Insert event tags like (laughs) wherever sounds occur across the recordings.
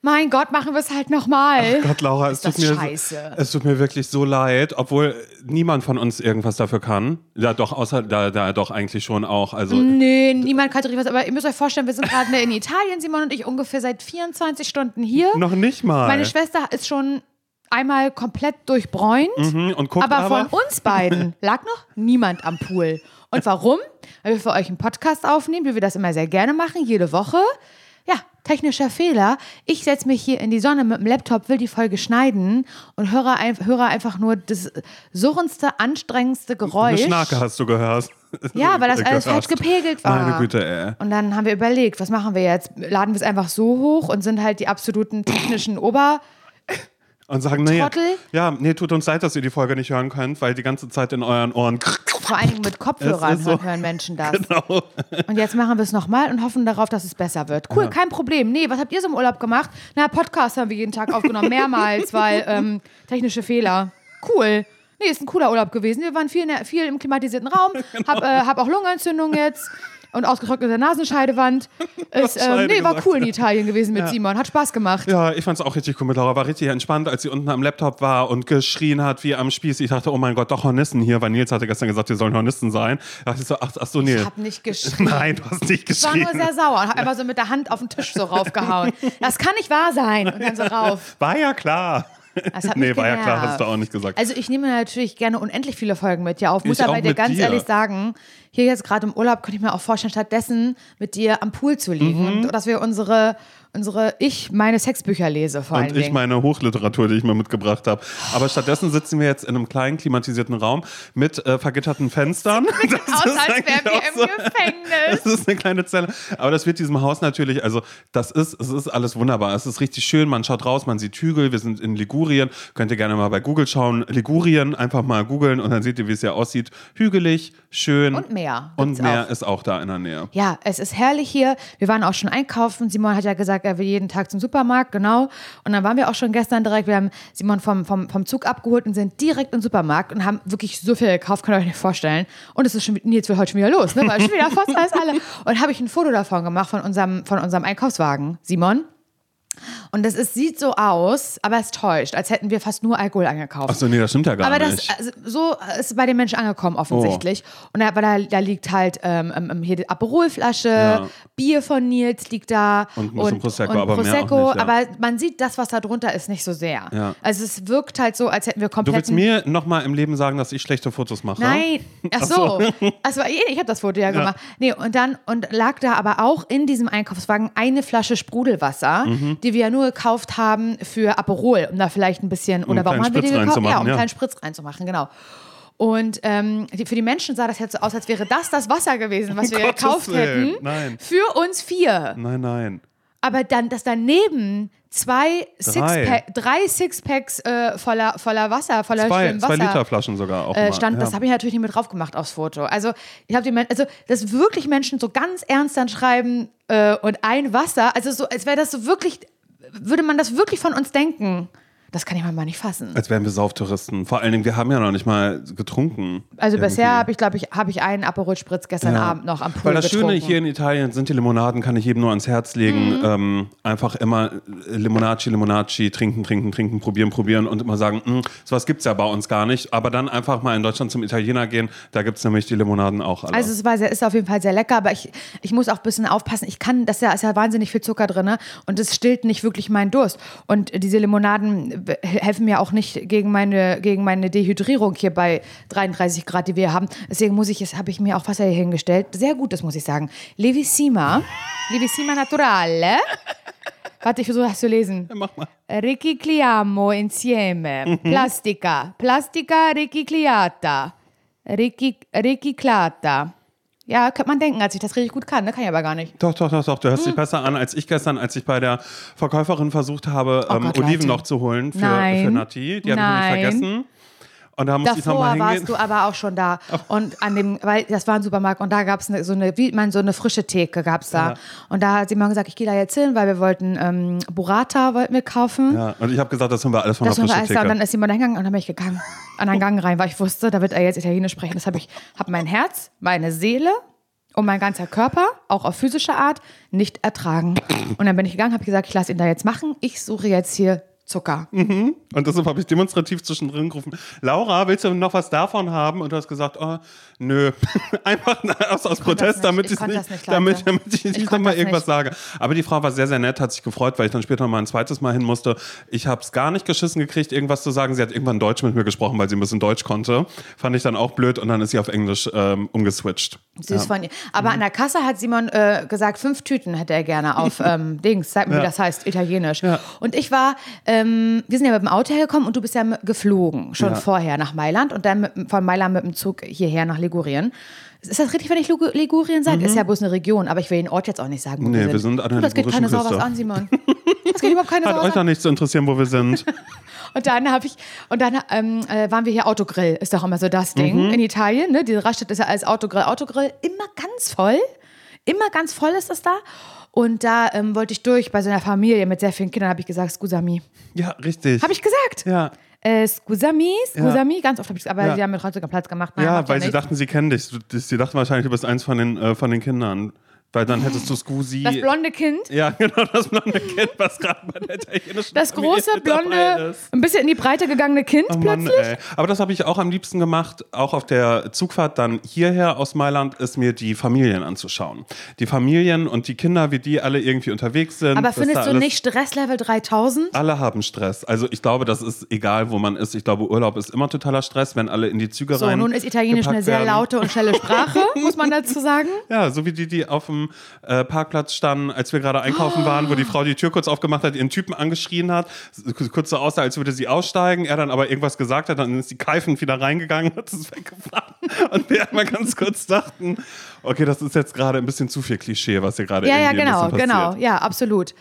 Mein Gott, machen wir es halt nochmal. Gott, Laura, es tut, mir, scheiße. es tut mir wirklich so leid, obwohl niemand von uns irgendwas dafür kann. Ja, doch, außer da, da doch eigentlich schon auch. Also, Nee, niemand kann richtig was, aber ihr müsst euch vorstellen, wir sind gerade in Italien, Simon und ich, ungefähr seit 24 Stunden hier. noch nicht mal. Meine Schwester ist schon einmal komplett durchbräunt, Mhm, und guckt aber, aber, von uns beiden (laughs) lag noch niemand am Pool. Und warum? Weil wir für euch einen Podcast aufnehmen, wie wir das immer sehr gerne machen, jede Woche. Technischer Fehler. Ich setze mich hier in die Sonne mit dem Laptop, will die Folge schneiden und höre, ein, höre einfach nur das surrendste, anstrengendste Eine Geräusch. Schnarke hast du gehört. Ja, weil das alles falsch gepegelt war. Meine Güte, ey. Und dann haben wir überlegt, was machen wir jetzt? Laden wir es einfach so hoch und sind halt die absoluten technischen Ober. Und sagen, nee, Trottel. ja, nee, tut uns leid, dass ihr die Folge nicht hören könnt, weil die ganze Zeit in euren Ohren. Vor allen Dingen mit (laughs) Kopfhörern so. hören Menschen das. Genau. Und jetzt machen wir es nochmal und hoffen darauf, dass es besser wird. Cool, kein Problem. Nee, was habt ihr so im Urlaub gemacht? Na, Podcast haben wir jeden Tag aufgenommen, mehrmals, weil ähm, technische Fehler. Cool. Nee, ist ein cooler Urlaub gewesen. Wir waren viel, der, viel im klimatisierten Raum. (laughs) Hab, äh, hab auch Lungenentzündung jetzt und ausgetrocknete Nasenscheidewand. (laughs) Ist, ähm, nee, war cool in Italien gewesen mit Simon. Hat Spaß gemacht. Ja, ich fand's auch richtig cool mit Laura. War richtig entspannt, als sie unten am Laptop war und geschrien hat wie am Spieß. Ich dachte, oh mein Gott, doch Hornissen hier, weil Nils hatte gestern gesagt, wir sollen Hornissen sein. Da dachte ich so, ach, ach so, nee. Ich hab nicht (laughs) geschrien. Nein, du hast nicht Ich war geschrien. nur sehr sauer und hab einfach so mit der Hand auf den Tisch so raufgehauen. (laughs) Das kann nicht wahr sein. Und dann so rauf. War ja klar. Das (laughs) nee, war ja klar, hast du auch nicht gesagt. Also ich nehme natürlich gerne unendlich viele Folgen mit dir auf. Muss Ich aber dir ganz dir. ehrlich sagen, hier jetzt gerade im Urlaub könnte ich mir auch vorstellen, stattdessen mit dir am Pool zu liegen Mhm. und dass wir unsere, unsere, ich meine Sexbücher lese vor allen und ich Dingen. meine Hochliteratur, die ich mir mitgebracht habe. Aber stattdessen sitzen wir jetzt in einem kleinen klimatisierten Raum mit äh, vergitterten Fenstern. Das Aus, ist als wären wir im Gefängnis. (laughs) Das ist eine kleine Zelle. Aber das wird diesem Haus natürlich, also das ist, es ist alles wunderbar. Es ist richtig schön. Man schaut raus, man sieht Hügel. Wir sind in Ligurien. Könnt ihr gerne mal bei Google schauen. Ligurien, einfach mal googeln und dann seht ihr, wie es hier aussieht. Hügelig, schön. Und Meer Und Meer auch. ist auch da in der Nähe. Ja, es ist herrlich hier. Wir waren auch schon einkaufen. Simon hat ja gesagt, er will jeden Tag zum Supermarkt, genau. Und dann waren wir auch schon gestern direkt. Wir haben Simon vom, vom, vom Zug abgeholt und sind direkt im Supermarkt und haben wirklich so viel gekauft, könnt ihr euch nicht vorstellen. Und es ist schon, jetzt wird heute schon wieder los, ne? Weil schon wieder fast alles alle. Und habe ich ein Foto davon gemacht von unserem, von unserem Einkaufswagen, Simon. Und das ist, sieht so aus, aber es täuscht, als hätten wir fast nur Alkohol eingekauft. Achso, nee, das stimmt ja gar Aber das, nicht. also, so ist bei den Menschen angekommen, offensichtlich. Und da, da, da liegt halt ähm, ähm, hier die Aperolflasche, Ja. Bier von Nils liegt da. Und ein bisschen Prosecco, und aber Prosecco, nicht, ja. aber man sieht, das, was da drunter ist, nicht so sehr. Ja. Also es wirkt halt so, als hätten wir Du komplett. willst mir nochmal im Leben sagen, dass ich schlechte Fotos mache? Nein, (laughs) ach so. Ach so, ich habe das Foto ja gemacht. Nee, und dann und lag da aber auch in diesem Einkaufswagen eine Flasche Sprudelwasser, Mhm. die wir ja nur gekauft haben für Aperol, um da vielleicht ein bisschen oder warum haben kleinen wir die Spritz gekauft? Ja, um reinzumachen, einen ja. kleinen Spritz reinzumachen, genau. Und ähm, die, für die Menschen sah das jetzt so aus, als wäre das das Wasser gewesen, was wir gekauft hätten. nein. Für uns vier. Nein, nein. Aber dann, dass daneben zwei Drei. Sixpack, drei Sixpacks äh, voller, voller Wasser, voller Zwei, schönem zwei Wasser Liter Flaschen sogar auch äh, stand, ja. das habe ich natürlich nicht mit drauf gemacht aufs Foto. Also, ich habe die also, dass wirklich Menschen so ganz ernst dann schreiben äh, und ein Wasser, also so, als wäre das so wirklich, würde man das wirklich von uns denken. Das kann ich mal nicht fassen. Als wären wir Sauftouristen. Vor allen Dingen, wir haben ja noch nicht mal getrunken. Also irgendwie. bisher habe ich, glaube ich, habe ich einen Aperol Spritz gestern Ja. Abend noch am Pool Weil das getrunken. Schöne hier in Italien sind die Limonaden, kann ich jedem nur ans Herz legen. Mhm. Ähm, einfach immer Limonacci, Limonacci, trinken, trinken, trinken, probieren, probieren und immer sagen, "Mm, sowas gibt es ja bei uns gar nicht. Aber dann einfach mal in Deutschland zum Italiener gehen, da gibt es nämlich die Limonaden auch alle. Also es war sehr, ist auf jeden Fall sehr lecker, aber ich, ich muss auch ein bisschen aufpassen. Ich kann, das ist ja, ist ja wahnsinnig viel Zucker drin und es stillt nicht wirklich meinen Durst. Und diese Limonaden helfen mir auch nicht gegen meine, gegen meine Dehydrierung hier bei 33 Grad, die wir haben. Deswegen muss ich, habe ich mir auch Wasser hier hingestellt. Sehr gut, das muss ich sagen. Levissima, (laughs) Levissima Naturale. Warte, ich versuche das zu lesen. Mach mal. Ricicliamo insieme plastica, plastica ricicliata, Rici- riciclata. Ja, könnte man denken, als ich das richtig gut kann, ne? Kann ich aber gar nicht. Doch, doch, doch, doch. Du hörst Hm. dich besser an als ich gestern, als ich bei der Verkäuferin versucht habe, Oh ähm, Gott, Oliven Leute. noch zu holen für, Nein. für Nati. Die habe ich nämlich vergessen. Und da musste ich Davor nochmal hingehen. warst du aber auch schon da. (laughs) Und an dem, weil das war ein Supermarkt und da gab es eine, so eine, wie man so eine frische Theke gab es da. Ja. Und da hat sie mal gesagt, ich gehe da jetzt hin, weil wir wollten ähm, Burrata wollten wir kaufen. Ja, und ich habe gesagt, das haben wir alles von Das der frischen alles da. Und Theke. dann ist jemand hingegangen und dann bin ich gegangen. An einen Gang rein, weil ich wusste, da wird er jetzt Italienisch sprechen. Das habe ich, habe mein Herz, meine Seele und mein ganzer Körper, auch auf physische Art, nicht ertragen. Und dann bin ich gegangen, habe gesagt, ich lasse ihn da jetzt machen. Ich suche jetzt hier Zucker. Und deshalb habe ich demonstrativ zwischendrin gerufen, Laura, willst du noch was davon haben? Und du hast gesagt, oh, nö. (laughs) Einfach aus, aus Protest, damit Ich nicht, das nicht, Leute. damit, damit ich Ich nicht konnte nochmal irgendwas nicht. sage. Aber die Frau war sehr, sehr nett, hat sich gefreut, weil ich dann später noch mal ein zweites Mal hin musste. Ich habe es gar nicht geschissen gekriegt, irgendwas zu sagen. Sie hat irgendwann Deutsch mit mir gesprochen, weil sie ein bisschen Deutsch konnte. Fand ich dann auch blöd und dann ist sie auf Englisch ähm, umgeswitcht. Süß von ihr. Aber an der Kasse hat Simon äh, gesagt, fünf Tüten hätte er gerne auf (laughs) ähm, Dings. Sag mir, wie Ja. das heißt, italienisch. Ja. Und ich war, ähm, wir sind ja mit dem Auto hergekommen und du bist ja geflogen, schon Ja. vorher nach Mailand und dann mit, von Mailand mit dem Zug hierher nach Ligurien. Ist das richtig, wenn ich Ligurien sage? Ist ja bloß eine Region, aber ich will den Ort jetzt auch nicht sagen. Wo Mhm. Nee, wir, wir sind an der Du, Das geht keine Sau was an, Simon. Das geht überhaupt keine (laughs) Hat Sau euch was noch an. nicht zu interessieren, wo wir sind. (laughs) Und dann habe ich, und dann ähm, äh, waren wir hier Autogrill, ist doch immer so das Ding Mhm. in Italien. Ne? Diese Raststätte ist ja als Autogrill. Autogrill immer ganz voll. Immer ganz voll ist das da. Und da ähm, wollte ich durch bei so einer Familie mit sehr vielen Kindern, habe ich gesagt, Scusami. Ja, richtig. Habe ich gesagt? Ja. Äh, Scusami, Scusami, ganz oft habe ich aber Ja. sie haben mir trotzdem Platz gemacht. Naja, Ja, weil sie nichts. dachten, sie kennen dich. Sie dachten wahrscheinlich, du bist eins von den, äh, von den Kindern. Weil dann hättest du Scusi. Das blonde Kind, Ja, genau, das blonde Kind, was gerade bei der italienischen das große, blonde, ein bisschen in die Breite gegangene Kind Oh Mann, plötzlich. ey. Aber das habe ich auch am liebsten gemacht, auch auf der Zugfahrt dann hierher aus Mailand, ist mir die Familien anzuschauen. Die Familien und die Kinder, wie die alle irgendwie unterwegs sind. Aber findest du nicht Stresslevel 3000? Alle haben Stress. Also ich glaube, das ist egal, wo man ist. Ich glaube, Urlaub ist immer totaler Stress, wenn alle in die Züge So, rein. nun ist Italienisch eine sehr laute und schnelle Sprache, (laughs) muss man dazu sagen. Ja, so wie die, die auf dem äh, Parkplatz standen, als wir gerade einkaufen waren, wo die Frau die Tür kurz aufgemacht hat, ihren Typen angeschrien hat, kurz so aussah, als würde sie aussteigen, er dann aber irgendwas gesagt hat, dann ist die keifend wieder reingegangen, (laughs) hat es weggefahren und wir einmal ganz kurz dachten, okay, das ist jetzt gerade ein bisschen zu viel Klischee, was hier gerade Ja, ja, genau, genau. Ja, absolut.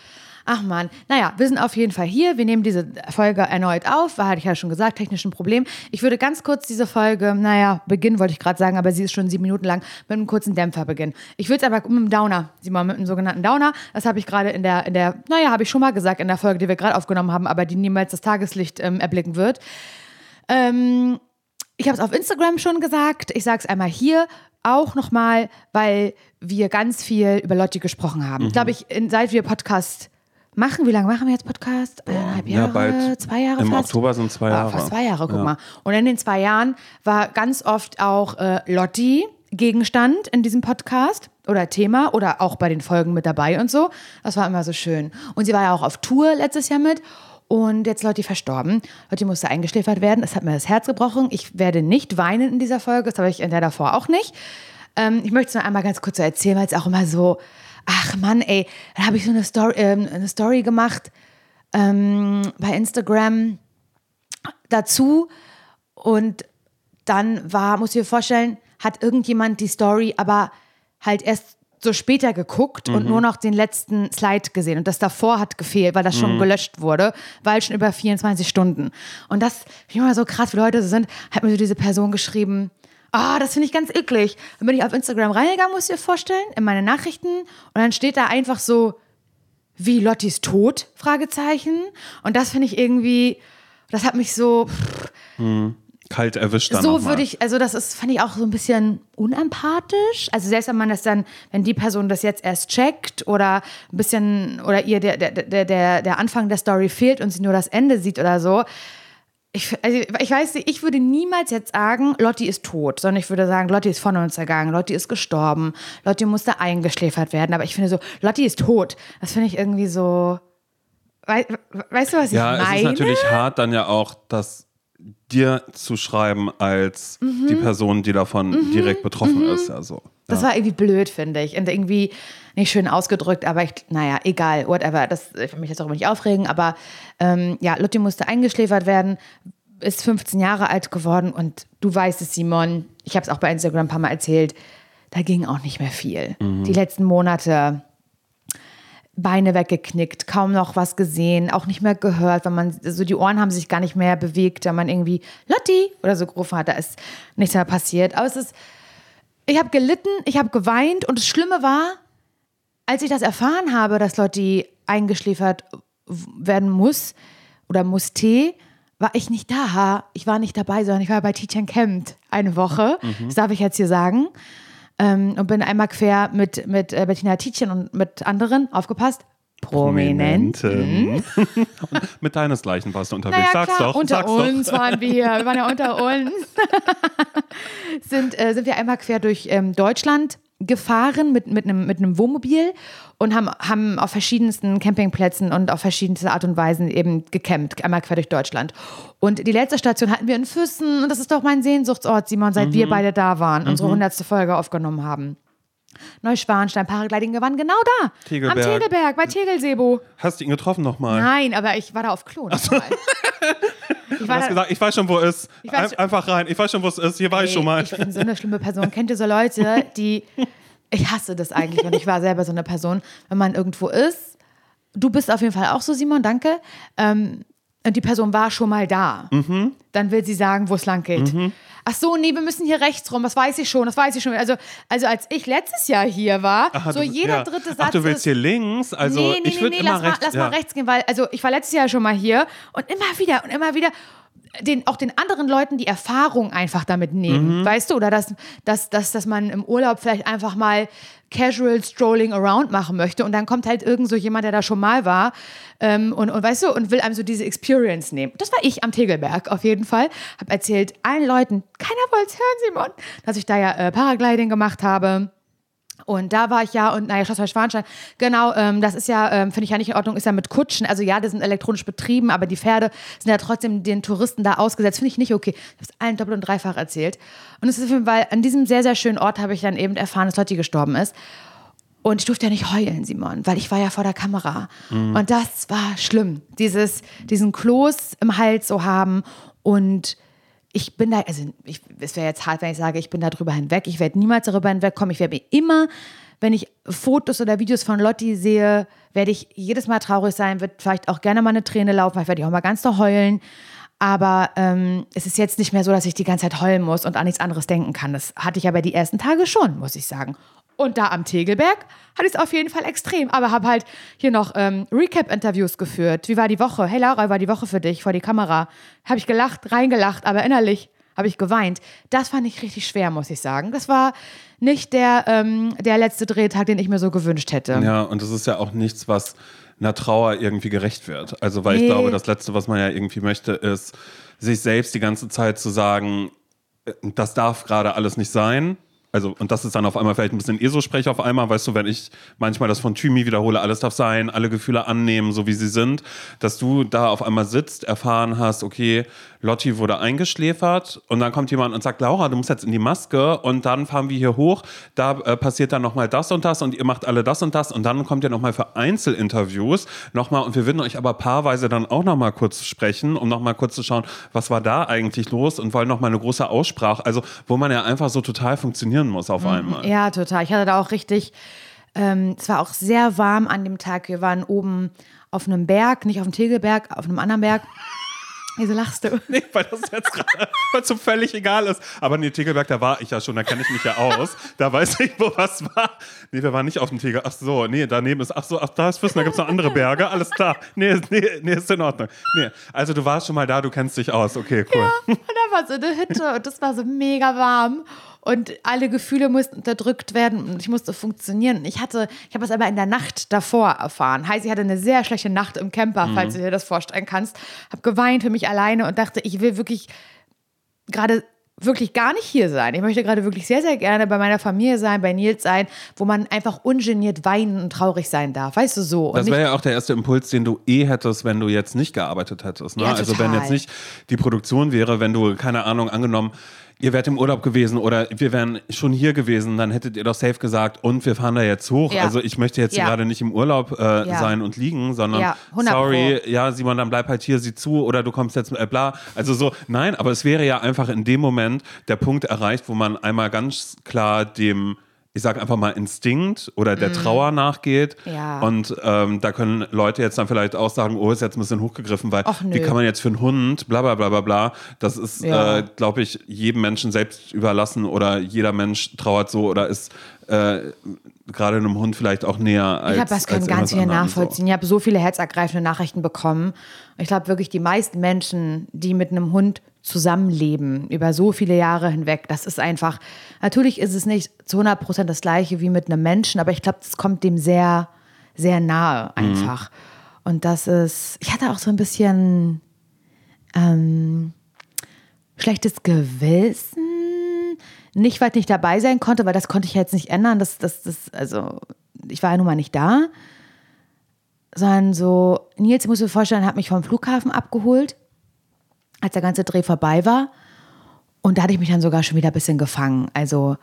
Ach man, naja, wir sind auf jeden Fall hier. Wir nehmen diese Folge erneut auf. War, hatte ich ja schon gesagt, technischen Problem. Ich würde ganz kurz diese Folge, naja, beginnen wollte ich gerade sagen, aber sie ist schon sieben Minuten lang, mit einem kurzen Dämpfer beginnen. Ich will es aber mit einem Downer, Simon, mit einem sogenannten Downer. Das habe ich gerade in der, in der, naja, habe ich schon mal gesagt in der Folge, die wir gerade aufgenommen haben, aber die niemals das Tageslicht ähm, erblicken wird. Ähm, ich habe es auf Instagram schon gesagt. Ich sage es einmal hier auch nochmal, weil wir ganz viel über Lotti gesprochen haben. Mhm. Ich glaube, ich, in- seit wir Podcast machen, wie lange machen wir jetzt Podcast? Eineinhalb Ja, Jahre, bald. zwei Jahre Im fast? Oktober sind zwei Ah, Jahre. fast zwei Jahre, guck Ja. mal. Und in den zwei Jahren war ganz oft auch äh, Lotti Gegenstand in diesem Podcast oder Thema oder auch bei den Folgen mit dabei und so. Das war immer so schön. Und sie war ja auch auf Tour letztes Jahr mit. Und jetzt ist Lotti verstorben. Lotti musste eingeschläfert werden. Es hat mir das Herz gebrochen. Ich werde nicht weinen in dieser Folge. Das habe ich in der davor auch nicht. Ähm, ich möchte es nur einmal ganz kurz so erzählen, weil es auch immer so, ach Mann, ey, da habe ich so eine Story, ähm, eine Story gemacht ähm, bei Instagram dazu und dann war, muss ich mir vorstellen, hat irgendjemand die Story aber halt erst so später geguckt und nur noch den letzten Slide gesehen. Und das davor hat gefehlt, weil das schon gelöscht wurde, weil schon über 24 Stunden. Und das ich immer so krass, wie Leute so sind, hat mir so diese Person geschrieben, ah, das finde ich ganz eklig. Dann bin ich auf Instagram reingegangen, muss ich dir vorstellen, in meine Nachrichten. Und dann steht da einfach so, wie Lottis Tod? Fragezeichen. Und das finde ich irgendwie, das hat mich so, pff, Kalt erwischt dann so würde ich, also das ist, fand ich auch so ein bisschen unempathisch. Also selbst wenn man das dann, wenn die Person das jetzt erst checkt oder ein bisschen, oder ihr der, der, der, der Anfang der Story fehlt und sie nur das Ende sieht oder so. Ich, also ich weiß nicht, ich würde niemals jetzt sagen, Lotti ist tot, sondern ich würde sagen, Lotti ist von uns ergangen, Lotti ist gestorben, Lotti musste eingeschläfert werden. Aber ich finde so, Lotti ist tot. Das finde ich irgendwie so. Wei, weißt du, was Ja, ich es meine? ist natürlich hart, dann ja auch das dir zu schreiben als die Mhm. Person, die davon direkt betroffen ist. Also, Das war irgendwie blöd, finde ich. Und irgendwie nicht schön ausgedrückt, aber ich, naja, egal, whatever. Das, ich will mich jetzt darüber nicht aufregen, aber ähm, ja, Lotti musste eingeschläfert werden, ist 15 Jahre alt geworden und du weißt es, Simon, ich habe es auch bei Instagram ein paar Mal erzählt, da ging auch nicht mehr viel. Die letzten Monate. Beine weggeknickt, kaum noch was gesehen, auch nicht mehr gehört, weil man so die Ohren haben sich gar nicht mehr bewegt, wenn man irgendwie Lotti oder so gerufen hat, da ist nichts mehr passiert. Aber es ist, ich habe gelitten, ich habe geweint und das Schlimme war, als ich das erfahren habe, dass Lotti eingeschläfert werden muss oder musste, war ich nicht da. Ich war nicht dabei, sondern ich war bei Teach Camp eine Woche. Das darf ich jetzt hier sagen. ähm, und bin einmal quer mit, mit äh, Bettina Tietjen und mit anderen, aufgepasst, Prominenten. (laughs) mit deinesgleichen warst du unterwegs. Naja, sag's doch. Unter sag's uns doch. waren wir, wir waren ja unter (laughs) uns. (laughs) sind, äh, sind wir einmal quer durch ähm, Deutschland gefahren mit, mit, einem, mit einem Wohnmobil und haben, haben auf verschiedensten Campingplätzen und auf verschiedenste Art und Weisen eben gecampt, einmal quer durch Deutschland. Und die letzte Station hatten wir in Füssen und das ist doch mein Sehnsuchtsort, Simon, seit Mhm. wir beide da waren, unsere hundertste Folge aufgenommen haben. Neuschwanstein, Paragliding gewann genau da. Tegelberg. Am Tegelberg, bei Tegelsebo. Hast du ihn getroffen nochmal? Nein, aber ich war da auf Klo. nochmal. (laughs) Ich Du war gesagt, ich weiß schon, wo es ist. Weiß Ein, einfach rein. Ich weiß schon, wo es ist. Hier war ich schon mal. Ich bin so eine schlimme Person. Kennt ihr so Leute, die. (laughs) Ich hasse das eigentlich und ich war selber so eine Person, wenn man irgendwo ist. Du bist auf jeden Fall auch so, Simon, danke. Ähm, und die Person war schon mal da. Mhm. Dann will sie sagen, wo es lang geht. Ach so, nee, wir müssen hier rechts rum. Das weiß ich schon, das weiß ich schon. Also, also als ich letztes Jahr hier war, Aha, so du- jeder ja. dritte Satz Ach, du willst ist, hier links? Also nee, nee, ich nee, nee, immer lass, rechts. mal, lass ja. mal rechts gehen, weil also ich war letztes Jahr schon mal hier und immer wieder und immer wieder den, auch den anderen Leuten die Erfahrung einfach damit nehmen, Mhm. weißt du? Oder dass, dass, dass, dass man im Urlaub vielleicht einfach mal casual strolling around machen möchte und dann kommt halt irgend so jemand, der da schon mal war ähm, und, und weißt du, und will einem so diese Experience nehmen. Das war ich am Tegelberg auf jeden Fall. Hab erzählt allen Leuten, keiner wollte es hören, Simon, dass ich da ja äh, Paragliding gemacht habe. Und da war ich ja, und naja, Schloss Neuschwanstein, genau, ähm, das ist ja, ähm, finde ich ja nicht in Ordnung, ist ja mit Kutschen. Also ja, die sind elektronisch betrieben, aber die Pferde sind ja trotzdem den Touristen da ausgesetzt. Finde ich nicht okay. Ich habe es allen doppelt und dreifach erzählt. Und es ist Fall, an diesem sehr, sehr schönen Ort habe ich dann eben erfahren, dass Lotti gestorben ist. Und ich durfte ja nicht heulen, Simon, weil ich war ja vor der Kamera. Und das war schlimm, dieses, diesen Kloß im Hals so haben und ich bin da, also ich, es wäre jetzt hart, wenn ich sage, ich bin da drüber hinweg. Ich werde niemals darüber hinwegkommen. Ich werde mir immer, wenn ich Fotos oder Videos von Lotti sehe, werde ich jedes Mal traurig sein, wird vielleicht auch gerne mal eine Träne laufen, vielleicht werde ich auch mal ganz doll heulen. Aber ähm, es ist jetzt nicht mehr so, dass ich die ganze Zeit heulen muss und an nichts anderes denken kann. Das hatte ich aber die ersten Tage schon, muss ich sagen. Und da am Tegelberg hatte ich es auf jeden Fall extrem. Aber habe halt hier noch ähm, Recap-Interviews geführt. Wie war die Woche? Hey Laura, wie war die Woche für dich vor die Kamera? Habe ich gelacht, reingelacht, aber innerlich habe ich geweint. Das fand ich richtig schwer, muss ich sagen. Das war nicht der, ähm, der letzte Drehtag, den ich mir so gewünscht hätte. Ja, und das ist ja auch nichts, was einer Trauer irgendwie gerecht wird. Also, weil Nee. ich glaube, das Letzte, was man ja irgendwie möchte, ist, sich selbst die ganze Zeit zu sagen, äh, das darf gerade alles nicht sein. Also, und das ist dann auf einmal vielleicht ein bisschen ESO-Sprech auf einmal, weißt du, wenn ich manchmal das von Thymi wiederhole, alles darf sein, alle Gefühle annehmen, so wie sie sind, dass du da auf einmal sitzt, erfahren hast, okay, Lotti wurde eingeschläfert und dann kommt jemand und sagt, Laura, du musst jetzt in die Maske und dann fahren wir hier hoch, da äh, passiert dann nochmal das und das und ihr macht alle das und das und dann kommt ihr nochmal für Einzelinterviews nochmal und wir würden euch aber paarweise dann auch nochmal kurz sprechen, um nochmal kurz zu schauen, was war da eigentlich los und wollen nochmal eine große Aussprache, also wo man ja einfach so total funktionieren muss auf einmal. Ja, total. Ich hatte da auch richtig, ähm, es war auch sehr warm an dem Tag. Wir waren oben auf einem Berg, nicht auf dem Tegelberg, auf einem anderen Berg. Wieso lachst du? Nee, weil das jetzt gerade so völlig egal ist. Aber nee, Tegelberg, da war ich ja schon, da kenne ich mich ja aus. Da weiß ich, wo was war. Nee, wir waren nicht auf dem Tegel. Ach so, nee, daneben ist, ach so, ach, da ist Füssen, da gibt es noch andere Berge. Alles klar. Nee, nee, nee, ist in Ordnung. Nee, also du warst schon mal da, du kennst dich aus. Okay, cool. Und da war so eine Hütte und das war so mega warm. Und alle Gefühle mussten unterdrückt werden und ich musste funktionieren. Ich hatte, ich habe es aber in der Nacht davor erfahren. Heißt, ich hatte eine sehr schlechte Nacht im Camper, falls du dir das vorstellen kannst. Habe geweint für mich alleine und dachte, ich will wirklich gerade wirklich gar nicht hier sein. Ich möchte gerade wirklich sehr, sehr gerne bei meiner Familie sein, bei Nils sein, wo man einfach ungeniert weinen und traurig sein darf. Weißt du so? Und Das wäre ja auch der erste Impuls, den du eh hättest, wenn du jetzt nicht gearbeitet hättest. Ne? Ja, also wenn jetzt nicht die Produktion wäre, wenn du, keine Ahnung, angenommen, ihr wärt im Urlaub gewesen oder wir wären schon hier gewesen, dann hättet ihr doch safe gesagt, und wir fahren da jetzt hoch. Ja. Also ich möchte jetzt Ja. gerade nicht im Urlaub äh, Ja. sein und liegen, sondern Ja, 100 sorry, ja, Simon, dann bleib halt hier, sieh zu oder du kommst jetzt, äh, bla. Also so, nein, aber es wäre ja einfach in dem Moment der Punkt erreicht, wo man einmal ganz klar dem ich sage einfach mal Instinkt oder der Trauer nachgeht. Mhm. Ja. Und ähm, da können Leute jetzt dann vielleicht auch sagen, oh, ist jetzt ein bisschen hochgegriffen, weil nö. wie kann man jetzt für einen Hund, bla bla bla bla bla. Das ist, Ja. äh, glaube ich, jedem Menschen selbst überlassen oder jeder Mensch trauert so oder ist äh, gerade einem Hund vielleicht auch näher als Ich habe das können ganz viele nachvollziehen. Ich habe so viele herzergreifende Nachrichten bekommen. Ich glaube wirklich, die meisten Menschen, die mit einem Hund zusammenleben, über so viele Jahre hinweg, das ist einfach, natürlich ist es nicht zu 100 Prozent das gleiche wie mit einem Menschen, aber ich glaube, es kommt dem sehr, sehr nahe einfach. Und das ist, ich hatte auch so ein bisschen ähm, schlechtes Gewissen. Nicht, weil ich nicht dabei sein konnte, weil das konnte ich jetzt nicht ändern. Das, das, das, also, ich war ja nun mal nicht da. Sondern so, Nils, muss dir vorstellen, hat mich vom Flughafen abgeholt, als der ganze Dreh vorbei war. Und da hatte ich mich dann sogar schon wieder ein bisschen gefangen. Also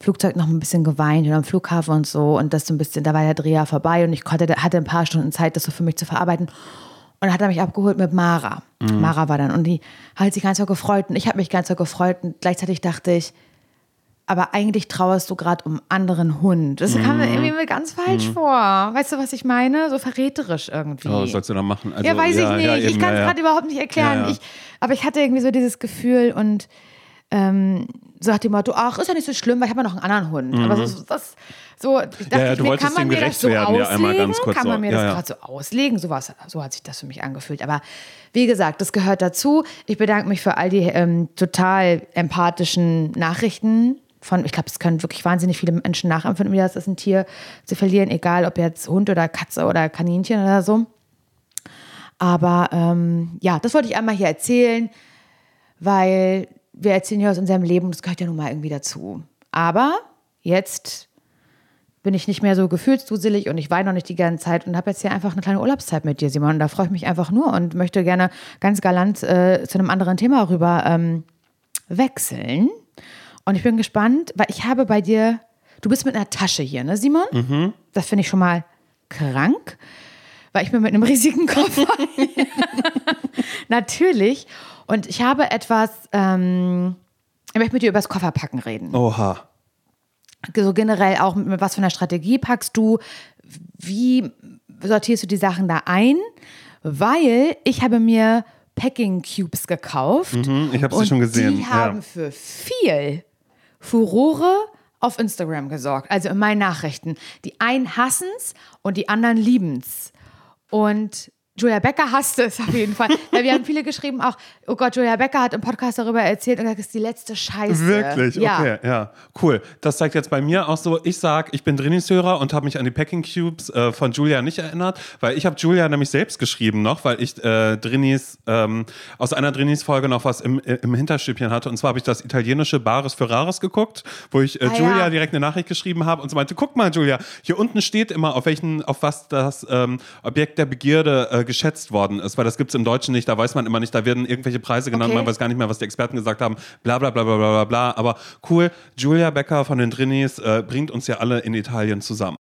Flugzeug noch ein bisschen geweint und am Flughafen und so. Und das so ein bisschen, da war der Dreh ja vorbei und ich konnte, hatte ein paar Stunden Zeit, das so für mich zu verarbeiten. Und dann hat er mich abgeholt mit Mara. Mara war dann. Und die hat sich ganz so gefreut. Und ich habe mich ganz so gefreut. Und gleichzeitig dachte ich, aber eigentlich trauerst du gerade um einen anderen Hund. Das kam mir irgendwie mir ganz falsch vor. Weißt du, was ich meine? So verräterisch irgendwie. Oh, was sollst du da machen? Also, ja, weiß ich nicht. ja, ich eben, kann es ja, ja. gerade überhaupt nicht erklären. Ja, ja. Ich, aber ich hatte irgendwie so dieses Gefühl und ähm, so nach dem Motto, ach, ist ja nicht so schlimm, weil ich habe ja noch einen anderen Hund. Aber so, das, so, ich dachte, Mhm. Ja, ja, ich du mir, kann man mir das so werden, ja, auslegen? kurz kann man so. mir Ja, das ja. gerade so auslegen? So, was, so hat sich das für mich angefühlt. Aber wie gesagt, das gehört dazu. Ich bedanke mich für all die ähm, total empathischen Nachrichten. Von, ich glaube, es können wirklich wahnsinnig viele Menschen nachempfinden, wie das ist, ein Tier zu verlieren, egal ob jetzt Hund oder Katze oder Kaninchen oder so. Aber ähm, ja, das wollte ich einmal hier erzählen, weil wir erzählen ja aus unserem Leben das gehört ja nun mal irgendwie dazu. Aber jetzt bin ich nicht mehr so gefühlsduselig und ich weine noch nicht die ganze Zeit und habe jetzt hier einfach eine kleine Urlaubszeit mit dir, Simon. Und da freue ich mich einfach nur und möchte gerne ganz galant äh, zu einem anderen Thema rüber ähm, wechseln. Und ich bin gespannt, weil ich habe bei dir, du bist mit einer Tasche hier, ne, Simon? Das finde ich schon mal krank, weil ich bin mit einem riesigen Koffer. (laughs) Natürlich. Und ich habe etwas, ähm, ich möchte mit dir über das Kofferpacken reden. Oha. So generell auch, mit was für einer Strategie packst du? Wie sortierst du die Sachen da ein? Weil ich habe mir Packing Cubes gekauft. Mhm, ich habe sie schon gesehen. Die ja. haben für viel Furore auf Instagram gesorgt, also in meinen Nachrichten. Die einen hassen's und die anderen lieben's. Und Julia Becker hasste es auf jeden Fall. (laughs) Weil wir haben viele geschrieben auch, oh Gott, Julia Becker hat im Podcast darüber erzählt und gesagt, das ist die letzte Scheiße. Wirklich? Ja. Okay, ja. Cool. Das zeigt jetzt bei mir auch so, ich sag, ich bin Drinis-Hörer und habe mich an die Packing Cubes äh, von Julia nicht erinnert, weil ich habe Julia nämlich selbst geschrieben noch, weil ich äh, Drinis, ähm, aus einer Drinis-Folge noch was im, äh, im Hinterstübchen hatte. Und zwar habe ich das italienische Bares für Rares geguckt, wo ich äh, Ah, Julia ja. direkt eine Nachricht geschrieben habe und sie meinte, guck mal, Julia, hier unten steht immer, auf welchen, auf was das ähm, Objekt der Begierde äh, geschätzt worden ist, weil das gibt es im Deutschen nicht, da weiß man immer nicht, da werden irgendwelche Preise genannt, Okay. man weiß gar nicht mehr, was die Experten gesagt haben, bla bla bla bla bla bla. Aber cool, Julia Becker von den Drinis äh, bringt uns ja alle in Italien zusammen.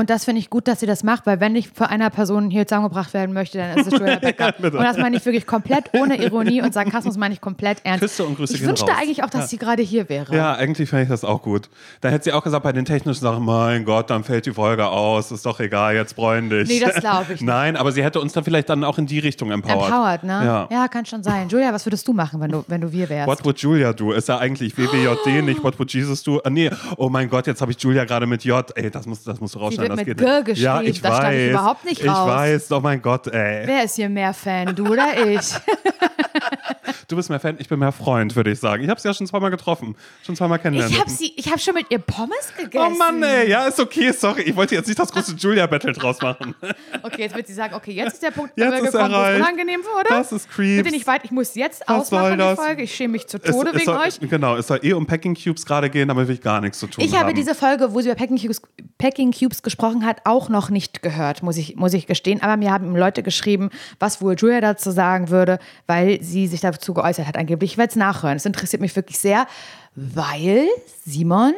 Und das finde ich gut, dass sie das macht, weil wenn ich für einer Person hier zusammengebracht werden möchte, dann ist es Julia Becker. bitte. und das meine ich wirklich komplett ohne Ironie und Sarkasmus meine ich komplett ernst. Küsse und Grüße ich wünschte raus. eigentlich auch, dass Ja. sie gerade hier wäre. Ja, eigentlich fände ich das auch gut. Da hätte sie auch gesagt, bei den technischen Sachen, mein Gott, dann fällt die Folge aus, ist doch egal, jetzt freuen dich. Nee, das glaube ich (laughs) nicht. Nein, aber sie hätte uns dann vielleicht dann auch in die Richtung empowert. Empowered, ne? Ja. kann schon sein. Julia, was würdest du machen, wenn du, wenn du wir wärst? What would Julia do? Ist ja eigentlich WWJD, nicht What would Jesus do? Ah, nee, oh mein Gott, jetzt habe ich Julia gerade mit J. Ey, das, muss, das musst du rausschneiden. Wird mit. G geschrieben, Ja, ich das weiß. stand ich überhaupt nicht Ich raus. weiß, oh mein Gott, ey. Wer ist hier mehr Fan, du oder ich? (laughs) Du bist mehr Fan, ich bin mehr Freund, würde ich sagen. Ich habe sie ja schon zweimal getroffen, schon zweimal kennengelernt. Ich habe sie, ich habe schon mit ihr Pommes gegessen. Oh Mann, ey, ja, ist okay, sorry. Ich wollte jetzt nicht das große Julia-Battle draus machen. (laughs) Okay, jetzt wird sie sagen, okay, jetzt ist der Punkt Jetzt ist gekommen, wo es erreicht. unangenehm wurde. Das ist Creeps. Bitte nicht weit, ich muss jetzt soll ausmachen, die das? Folge. Ich schäme mich zu Es- Tode es wegen soll, euch. Genau, es soll eh um Packing Cubes gerade gehen, damit will ich gar nichts zu tun Ich haben. habe diese Folge, wo sie über Packing Cubes, Packing Cubes gesprochen hat, auch noch nicht gehört, muss ich, muss ich gestehen. Aber mir haben Leute geschrieben, was wohl Julia dazu sagen würde, weil sie sich dazu geäußert hat. Angeblich, ich werde es nachhören. Es interessiert mich wirklich sehr, weil, Simon,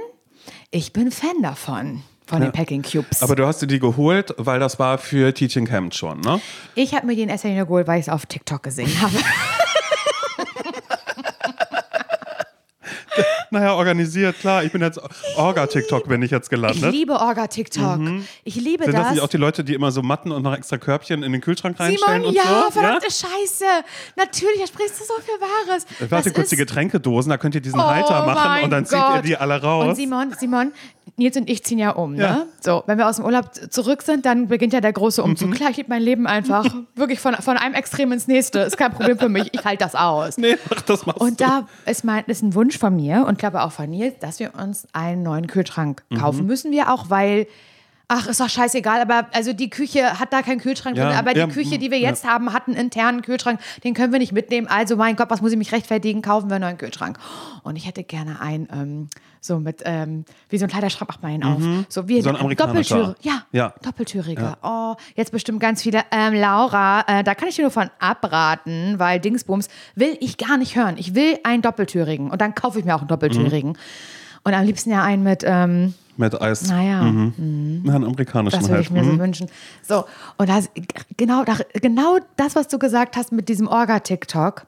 ich bin Fan davon, von den Packing Cubes. Aber du hast dir die geholt, weil das war für Teaching Camp schon, ne? ich habe mir die in erster Linie geholt, weil ich es auf TikTok gesehen habe. (laughs) naja, organisiert, klar. Ich bin jetzt Orga-TikTok, bin ich jetzt Ich gelandet. liebe Orga-TikTok. Ich liebe Sind das das. nicht auch die Leute, die immer so Matten und noch extra Körbchen in den Kühlschrank reinstellen Simon, und ja, so? verdammte Scheiße. Natürlich, da sprichst du so viel Wahres. Warte Das kurz, die Getränkedosen, da könnt ihr diesen Oh Halter machen und dann zieht ihr die alle raus. Und Simon, Simon, Nils und ich ziehen ja um. Ja. Ne? So, wenn wir aus dem Urlaub zurück sind, dann beginnt ja der große Umzug. Mhm. Klar, ich lebe mein Leben einfach (laughs) wirklich von, von einem Extrem ins nächste. Ist kein Problem für mich. Ich halte das aus. nee, ach, das machst Und du. da ist, mein, ist ein Wunsch von mir und glaube auch von Nils, dass wir uns einen neuen Kühlschrank Mhm. kaufen. Müssen wir auch, weil. Ach, ist doch scheißegal, aber also die Küche hat da keinen Kühlschrank Ja, drin, aber die ja, Küche, die wir ja. jetzt haben, hat einen internen Kühlschrank, den können wir nicht mitnehmen. Also mein Gott, was muss ich mich rechtfertigen? Kaufen wir einen neuen Kühlschrank. Und ich hätte gerne einen, ähm, so mit, ähm, wie so ein Kleiderschrank, macht man ihn auf. So wie Mhm. So ein amerikanischer. Doppeltür, ja, Ja. Doppeltüriger. Oh, jetzt bestimmt ganz viele. Ähm, Laura, äh, da kann ich dir nur von abraten, weil Dingsbums will ich gar nicht hören. Ich will einen Doppeltürigen und dann kaufe ich mir auch einen Doppeltürigen. Mhm. Und am liebsten ja einen mit, ähm, Mit Eis. naja, Mhm. Ja, einen amerikanischen das würde ich mir so wünschen. So, und das, genau, genau das, was du gesagt hast mit diesem Orga-TikTok,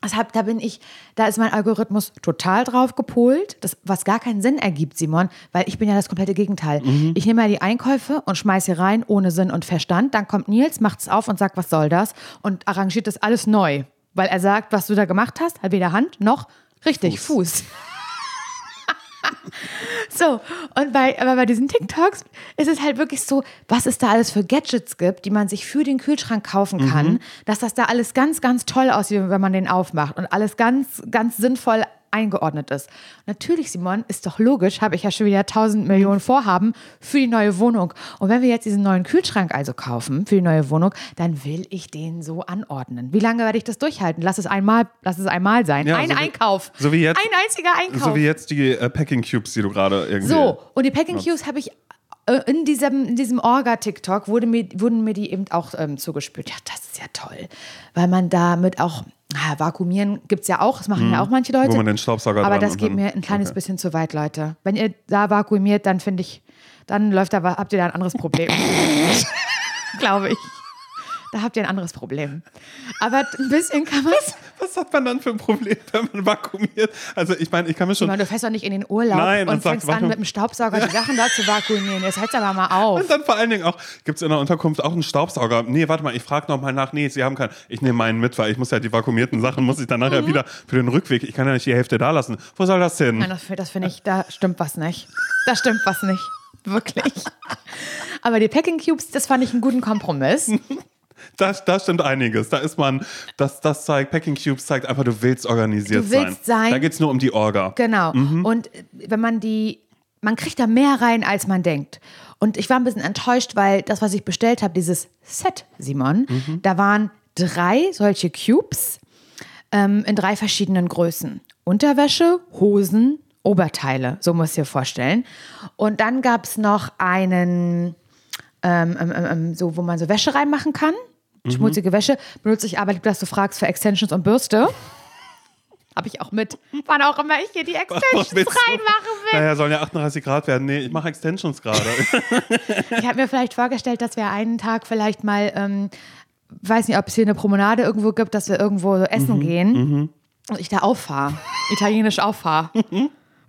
das hab, da bin ich, da ist mein Algorithmus total drauf gepolt, das, was gar keinen Sinn ergibt, Simon, weil ich bin ja das komplette Gegenteil. Mhm. Ich nehme ja die Einkäufe und schmeiße sie rein ohne Sinn und Verstand. Dann kommt Nils, macht es auf und sagt, was soll das? Und arrangiert das alles neu. Weil er sagt, was du da gemacht hast, hat weder Hand noch richtig Fuß. (laughs) So, und bei, aber bei diesen TikToks ist es halt wirklich so, was es da alles für Gadgets gibt, die man sich für den Kühlschrank kaufen kann, dass das da alles ganz, ganz toll aussieht, wenn man den aufmacht und alles ganz, ganz sinnvoll eingeordnet ist. Natürlich, Simon, ist doch logisch, habe ich ja schon wieder tausend Millionen Vorhaben für die neue Wohnung. Und wenn wir jetzt diesen neuen Kühlschrank also kaufen für die neue Wohnung, dann will ich den so anordnen. Wie lange werde ich das durchhalten? Lass es einmal, lass es einmal sein. Ja, Ein so wie- Einkauf. so wie jetzt- Ein einziger Einkauf. So wie jetzt die äh, Packing Cubes, die du gerade irgendwie. So, und die Packing Cubes habe ich in diesem, in diesem Orga-TikTok wurde mir, wurden mir die eben auch ähm, zugespielt. Ja, das ist ja toll, weil man damit auch ah, vakuumieren gibt es ja auch, das machen ja auch manche Leute. Mhm. Wo man den Staubsauger Aber das geht mir ein kleines okay. bisschen zu weit, Leute. Wenn ihr da vakuumiert, dann finde ich, dann läuft da, habt ihr da ein anderes Problem. (laughs) Glaube ich. Da habt ihr ein anderes Problem. Aber ein bisschen kann man. Was hat man dann für ein Problem, wenn man vakuumiert? Also ich meine, ich kann mir schon. Simon, du fährst doch nicht in den Urlaub Nein, und und fängst an, mit dem Staubsauger die Sachen da zu vakuumieren. Jetzt hält's aber mal auf. Und dann vor allen Dingen auch, gibt es in der Unterkunft auch einen Staubsauger? Nee, warte mal, ich frage nochmal nach. Nee, sie haben keinen. Ich nehme meinen mit, weil ich muss ja die vakuumierten Sachen, muss ich dann nachher wieder für den Rückweg. Ich kann ja nicht die Hälfte da lassen. Wo soll das hin? Nein, das, das finde ich, da stimmt was nicht. Da stimmt was nicht. Wirklich. Aber die Packing Cubes, das fand ich einen guten Kompromiss. Da, da stimmt einiges. Da ist man, das, das zeigt, Packing Cubes zeigt einfach, du willst organisiert Du willst sein. Da geht es nur um die Orga. Genau. Und wenn man die, man kriegt da mehr rein, als man denkt. Und ich war ein bisschen enttäuscht, weil das, was ich bestellt habe, dieses Set, Simon, da waren drei solche Cubes ähm, in drei verschiedenen Größen. Unterwäsche, Hosen, Oberteile, so muss ich dir vorstellen. Und dann gab es noch einen, ähm, ähm, ähm, so, wo man so Wäsche reinmachen kann. Schmutzige Wäsche benutze ich aber, dass du fragst, für Extensions und Bürste. Habe ich auch mit. Wann auch immer ich hier die Extensions reinmachen will. Naja, sollen ja 38 Grad werden. Nee, ich mache Extensions gerade. (laughs) Ich habe mir vielleicht vorgestellt, dass wir einen Tag vielleicht mal, ähm, weiß nicht, ob es hier eine Promenade irgendwo gibt, dass wir irgendwo so essen Mhm, gehen und ich da auffahre. Italienisch auffahre.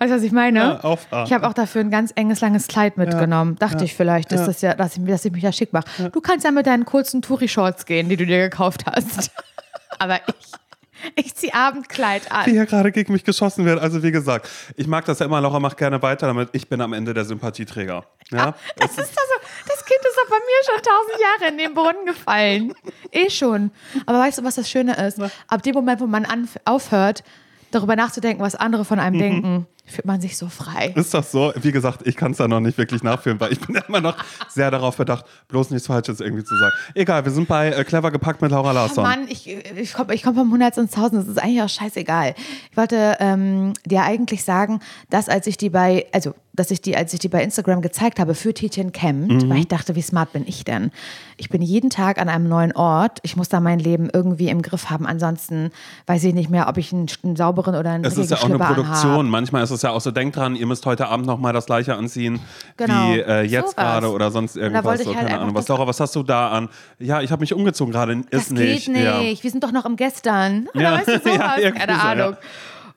Weißt du, was ich meine? Ja, auffahr. Ich habe auch dafür ein ganz enges, langes Kleid mitgenommen. Dachte ich vielleicht, ist das ja, dass ich, dass ich mich da schick mache. Du kannst ja mit deinen kurzen Touri-Shorts gehen, die du dir gekauft hast. (laughs) Aber ich, ich ziehe Abendkleid an. Wie hier gerade gegen mich geschossen wird. Also wie gesagt, ich mag das ja immer. Laura macht gerne weiter damit. Ich bin am Ende der Sympathieträger. Ja? Das ist also, das Kind ist doch bei mir schon tausend Jahre in den Brunnen gefallen. Eh schon. Aber weißt du, was das Schöne ist? Ab dem Moment, wo man aufhört, darüber nachzudenken, was andere von einem denken, fühlt man sich so frei. Ist das so? Wie gesagt, ich kann es da noch nicht wirklich nachfühlen, weil ich bin ja (laughs) immer noch sehr darauf bedacht, bloß nichts Falsches irgendwie zu sagen. Egal, wir sind bei äh, Clever gepackt mit Laura Oh Larsson. Mann, ich, ich komme ich komm vom Hundert ins Tausend, das ist eigentlich auch scheißegal. Ich wollte ähm, dir eigentlich sagen, dass als ich die bei, also dass ich die, als ich die bei Instagram gezeigt habe für Tietjen Camp, weil ich dachte, wie smart bin ich denn? Ich bin jeden Tag an einem neuen Ort. Ich muss da mein Leben irgendwie im Griff haben. Ansonsten weiß ich nicht mehr, ob ich einen, einen sauberen oder einen es ist ja auch eine Produktion. anhab. Manchmal ist es ja auch so, denkt dran, ihr müsst heute Abend noch mal das gleiche anziehen Genau. wie äh, jetzt gerade oder sonst irgendwas. wollte ich so, halt keine Ahnung. Was, Laura, was hast du da an? Ja, ich habe mich umgezogen gerade. Ist Das nicht. geht nicht. Ja. Wir sind doch noch im Gestern. Ja. Weißt du (laughs) sowas? Ja, Keine so, ja.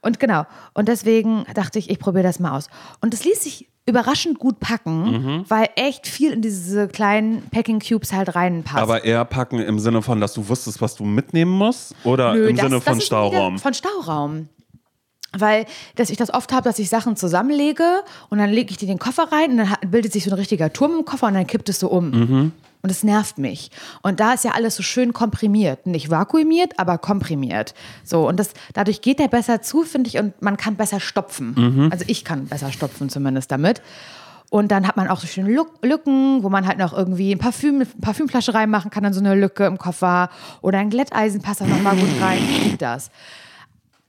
Und genau. Und deswegen dachte ich, ich probiere das mal aus. Und es ließ sich überraschend gut packen, Mhm. weil echt viel in diese kleinen Packing Cubes halt reinpasst. Aber eher packen im Sinne von, dass du wusstest, was du mitnehmen musst? Oder Nö, im das- Sinne das von Stauraum? Von Stauraum. Weil dass ich das oft habe, dass ich Sachen zusammenlege und dann lege ich die in den Koffer rein und dann bildet sich so ein richtiger Turm im Koffer und dann kippt es so um. Mhm. Und es nervt mich. Und da ist ja alles so schön komprimiert. Nicht vakuumiert, aber komprimiert. So, und das, dadurch geht der besser zu, finde ich, und man kann besser stopfen. Mhm. Also ich kann besser stopfen zumindest damit. Und dann hat man auch so schöne Lück- Lücken, wo man halt noch irgendwie ein Parfüm, eine Parfümflasche reinmachen kann, dann so eine Lücke im Koffer. Oder ein Glätteisen passt da nochmal gut rein. Ich das.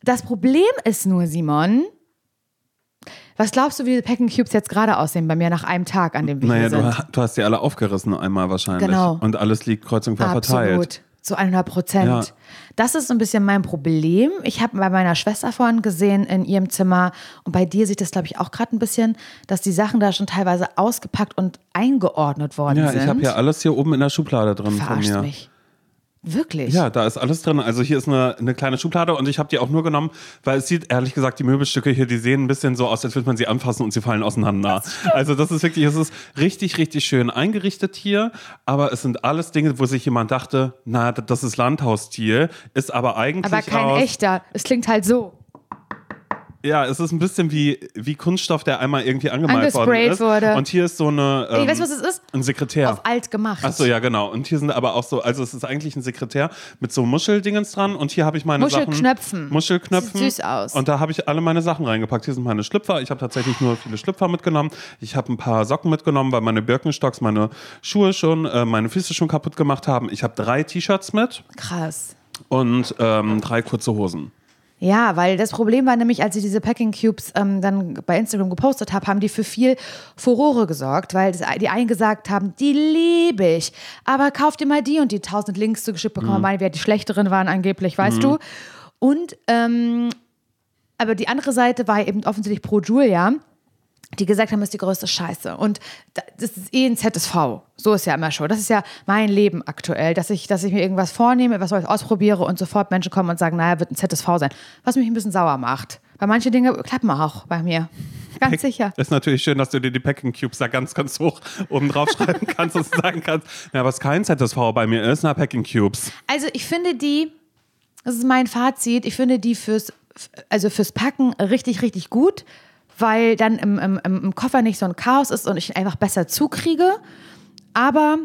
Das Problem ist nur, Simon, was glaubst du, wie die Packing Cubes jetzt gerade aussehen bei mir nach einem Tag, an dem wir Naja, sind? du, du hast die alle aufgerissen einmal wahrscheinlich. Genau. Und alles liegt kreuz und quer verteilt. Absolut. Zu 100 Prozent. Ja. Das ist so ein bisschen mein Problem. Ich habe bei meiner Schwester vorhin gesehen in ihrem Zimmer und bei dir sieht das, glaube ich, auch gerade ein bisschen, dass die Sachen da schon teilweise ausgepackt und eingeordnet worden Ja, sind. ich habe ja alles hier oben in der Schublade drin von Verarscht mir. mich. Wirklich? Ja, da ist alles drin. Also hier ist eine, eine kleine Schublade und ich habe die auch nur genommen, weil es sieht, ehrlich gesagt, die Möbelstücke hier, die sehen ein bisschen so aus, als würde man sie anfassen und sie fallen auseinander. also das ist wirklich, es ist richtig, richtig schön eingerichtet hier, aber es sind alles Dinge, wo sich jemand dachte, na, das ist Landhausstil, ist aber eigentlich Aber kein aus, echter. Es klingt halt so. Ja, es ist ein bisschen wie, wie Kunststoff, der einmal irgendwie angemalt worden ist. wurde. Und hier ist so eine, ähm, weißt du, was es ist? ein Sekretär. Auf alt gemacht. Ach so, ja, genau. Und hier sind aber auch so, also es ist eigentlich ein Sekretär mit so Muscheldingens dran und hier habe ich meine Muschelknöpfen. Sachen. Muschelknöpfen. Sieht süß aus. Und da habe ich alle meine Sachen reingepackt. Hier sind meine Schlüpfer. Ich habe tatsächlich nur viele Schlüpfer mitgenommen. Ich habe ein paar Socken mitgenommen, weil meine Birkenstocks meine Schuhe schon, äh, meine Füße schon kaputt gemacht haben. Ich habe drei T-Shirts mit Krass. und ähm, drei kurze Hosen. Ja, weil das Problem war nämlich, als ich diese Packing Cubes ähm, dann bei Instagram gepostet habe, haben die für viel Furore gesorgt, weil das, die einen gesagt haben, die liebe ich, aber kauf dir mal die und die tausend Links zugeschickt bekommen, meine, wer die schlechteren waren angeblich, weißt du. Und ähm, aber die andere Seite war eben offensichtlich pro Julia, die gesagt haben, das ist die größte Scheiße. Und da- das ist eh ein ZSV. So ist ja immer schon. Das ist ja mein Leben aktuell, dass ich, dass ich mir irgendwas vornehme, was ich ausprobiere und sofort Menschen kommen und sagen, naja, wird ein ZSV sein. Was mich ein bisschen sauer macht. Weil manche Dinge klappen auch bei mir. Ganz sicher. Ist natürlich schön, dass du dir die Packing Cubes da ganz, ganz hoch oben drauf schreiben kannst und sagen kannst, ja, was kein ZSV bei mir ist, na, Packing Cubes. Also ich finde die, das ist mein Fazit, ich finde die fürs, also fürs Packen richtig, richtig gut, weil dann im, im, im Koffer nicht so ein Chaos ist und ich einfach besser zukriege. Aber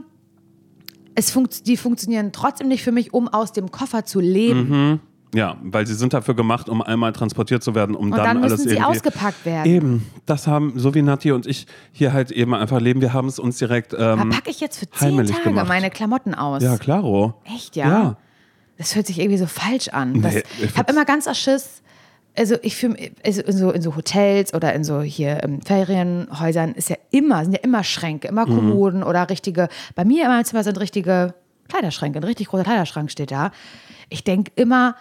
es funkt, die funktionieren trotzdem nicht für mich, um aus dem Koffer zu leben. Ja, weil sie sind dafür gemacht, um einmal transportiert zu werden, um Und dann, dann alles müssen sie irgendwie... ausgepackt werden. Eben, das haben, so wie Nati und ich hier halt eben einfach leben, wir haben es uns direkt Da ähm, packe ich jetzt für zehn Tage gemacht. meine Klamotten aus. Ja, klaro. Echt, ja? Ja. Das hört sich irgendwie so falsch an. Das, Nee, ich ich habe immer ganz Schiss. Also ich fühle also in, so, in so Hotels oder in so hier ähm, Ferienhäusern ist ja immer, sind ja immer Schränke, immer Mhm. Kommoden oder richtige, bei mir in meinem Zimmer sind richtige Kleiderschränke, ein richtig großer Kleiderschrank steht da. Ich denke immer,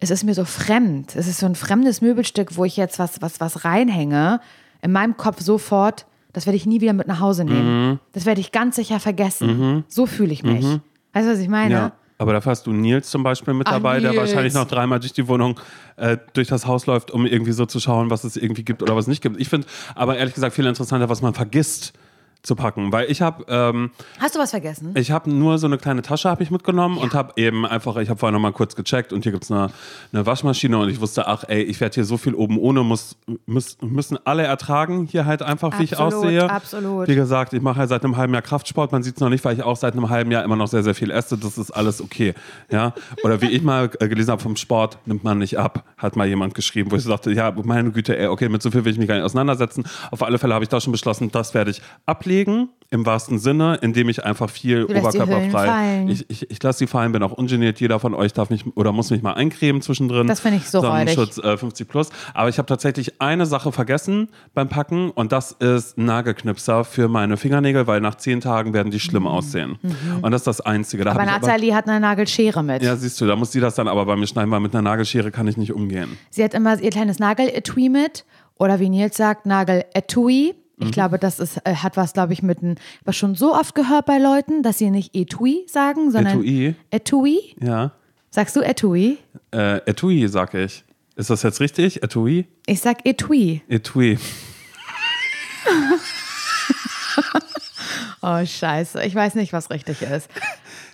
es ist mir so fremd. Es ist so ein fremdes Möbelstück, wo ich jetzt was, was, was reinhänge. In meinem Kopf sofort, das werde ich nie wieder mit nach Hause nehmen. Mhm. Das werde ich ganz sicher vergessen. So fühle ich mich. Weißt du, was ich meine? Ja. Aber dafür hast du Nils zum Beispiel mit Ach, dabei, der Nils. wahrscheinlich noch dreimal durch die Wohnung, äh, durch das Haus läuft, um irgendwie so zu schauen, was es irgendwie gibt oder was es nicht gibt. Ich finde aber ehrlich gesagt viel interessanter, was man vergisst zu packen. Weil ich habe ähm, Hast du was vergessen? Ich habe nur so eine kleine Tasche habe ich mitgenommen und habe eben einfach, ich habe vorher noch mal kurz gecheckt und hier gibt es eine, eine Waschmaschine und ich wusste, ach ey, ich werde hier so viel oben ohne, muss, muss, müssen alle ertragen hier halt einfach, wie ich aussehe. absolut. Wie gesagt, ich mache halt seit einem halben Jahr Kraftsport, man sieht es noch nicht, weil ich auch seit einem halben Jahr immer noch sehr, sehr viel esse, das ist alles okay. Ja? Oder wie ich mal äh, gelesen habe vom Sport, nimmt man nicht ab, hat mal jemand geschrieben, wo ich sagte, ja, meine Güte, ey, okay, mit so viel will ich mich gar nicht auseinandersetzen. Auf alle Fälle habe ich da schon beschlossen, das werde ich ablegen, im wahrsten Sinne, indem ich einfach viel Du die oberkörperfrei. fallen. Ich, ich, ich lasse sie fallen, bin auch ungeniert. Jeder von euch darf mich oder muss mich mal eincremen zwischendrin. Das finde ich so. Sonnenschutz äh, 50 plus. Aber ich habe tatsächlich eine Sache vergessen beim Packen und das ist Nagelknipser für meine Fingernägel, weil nach zehn Tagen werden die schlimm aussehen. Und das ist das Einzige. Da Mhm. Aber Nathalie hat eine Nagelschere mit. ja, siehst du, da muss sie das dann aber bei mir schneiden, weil mit einer Nagelschere kann ich nicht umgehen. Sie hat immer ihr kleines Nageletui mit. Oder wie Nils sagt, Nageletui. Ich Mhm. glaube, das ist, äh, hat was, glaube ich, mit einem, was schon so oft gehört bei Leuten, dass sie nicht Etui sagen, sondern Etui? Etui. Ja. Sagst du Etui? Äh, Etui, sag ich. Ist das jetzt richtig? Etui? Ich sag Etui. Etui. (laughs) Oh, scheiße. Ich weiß nicht, was richtig ist.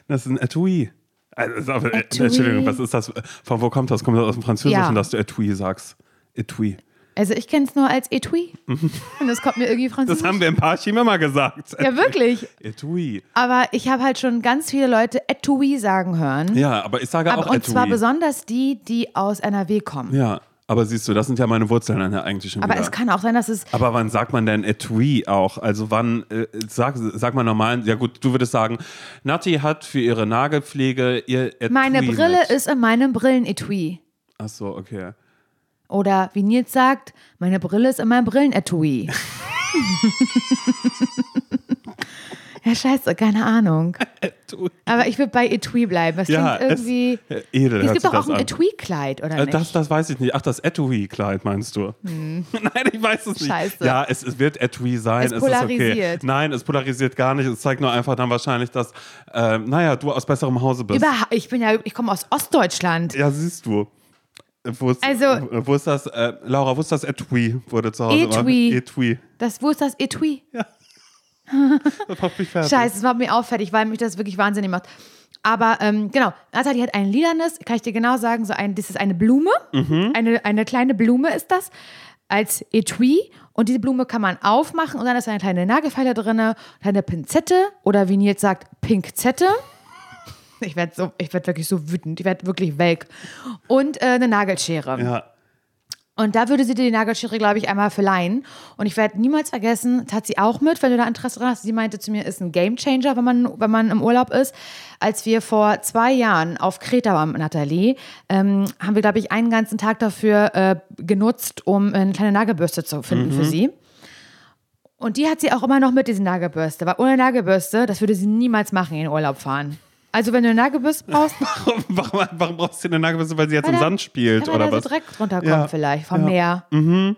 Das ist ein Etui. Also, äh, Etui. Entschuldigung, was ist das? Von wo kommt das? Kommt das aus dem Französischen, Ja. dass du Etui sagst? Etui. Also ich kenne es nur als Etui. (laughs) Und das kommt mir irgendwie französisch. Das haben wir im Parchim immer gesagt. ja, wirklich. Etui. Aber ich habe halt schon ganz viele Leute Etui sagen hören. Ja, aber ich sage Aber, auch und Etui. zwar besonders die, die aus NRW kommen. Ja, aber siehst du, das sind ja meine Wurzeln dann ja eigentlich schon Aber wieder. es kann auch sein, dass es. aber wann sagt man denn Etui auch? Also wann, äh, sag, sag mal normal, ja gut, du würdest sagen, Nati hat für ihre Nagelpflege ihr Etui Meine Brille mit. ist in meinem Brillenetui. Ach so, okay. Oder wie Nils sagt, meine Brille ist in meinem Brillenetui. (laughs) ja, scheiße, keine Ahnung. Aber ich würde bei Etui bleiben. Das Ja, klingt es- irgendwie. äh, edel es gibt doch auch ein. Etui-Kleid, oder Äh, nicht? Das, das weiß ich nicht. Ach, das Etui-Kleid meinst du? (laughs) Nein, ich weiß es nicht. Hm. Scheiße. Ja, es, es wird Etui sein. Es ist okay. polarisiert. Nein, es polarisiert gar nicht. Es zeigt nur einfach dann wahrscheinlich, dass, äh, naja, du aus besserem Hause bist. Überha ich bin ja, ich komme aus Ostdeutschland. Ja, siehst du. Wo ist, Also- wo ist das, äh, Laura, wo ist das Etui? Wurde zu Hause Etui. immer Etui. Das, wo ist das Etui? (laughs) Das macht mich fertig. Scheiße, das macht mich auch fertig, weil mich das wirklich wahnsinnig macht. Aber ähm, genau, Nathalie hat ein lilanes, kann ich dir genau sagen, so ein, das ist eine Blume, Mhm. eine, eine kleine Blume ist das, als Etui. Und diese Blume kann man aufmachen und dann ist eine kleine Nagelfeile drin, eine Pinzette oder wie Nils sagt, Pinkzette. Ich werde so, ich werde wirklich so wütend, ich werde wirklich welk. Und äh, eine Nagelschere. Ja. Und da würde sie dir die Nagelschere, glaube ich, einmal verleihen. Und ich werde niemals vergessen, das hat sie auch mit, wenn du da Interesse dran hast. Sie meinte zu mir, ist ein Gamechanger, wenn man, wenn man im Urlaub ist. Als wir vor zwei Jahren auf Kreta waren mit Nathalie, ähm, haben wir, glaube ich, einen ganzen Tag dafür äh, genutzt, um eine kleine Nagelbürste zu finden für sie. Und die hat sie auch immer noch mit, diese Nagelbürste. Weil ohne Nagelbürste, das würde sie niemals machen, in den Urlaub fahren. Also wenn du eine Nagelbürste brauchst, (laughs) Warum, warum, warum brauchst du eine Nagelbürste, weil sie jetzt im Sand spielt, oder da was? so Dreck runterkommt Ja. vielleicht vom Ja. Mhm. Meer.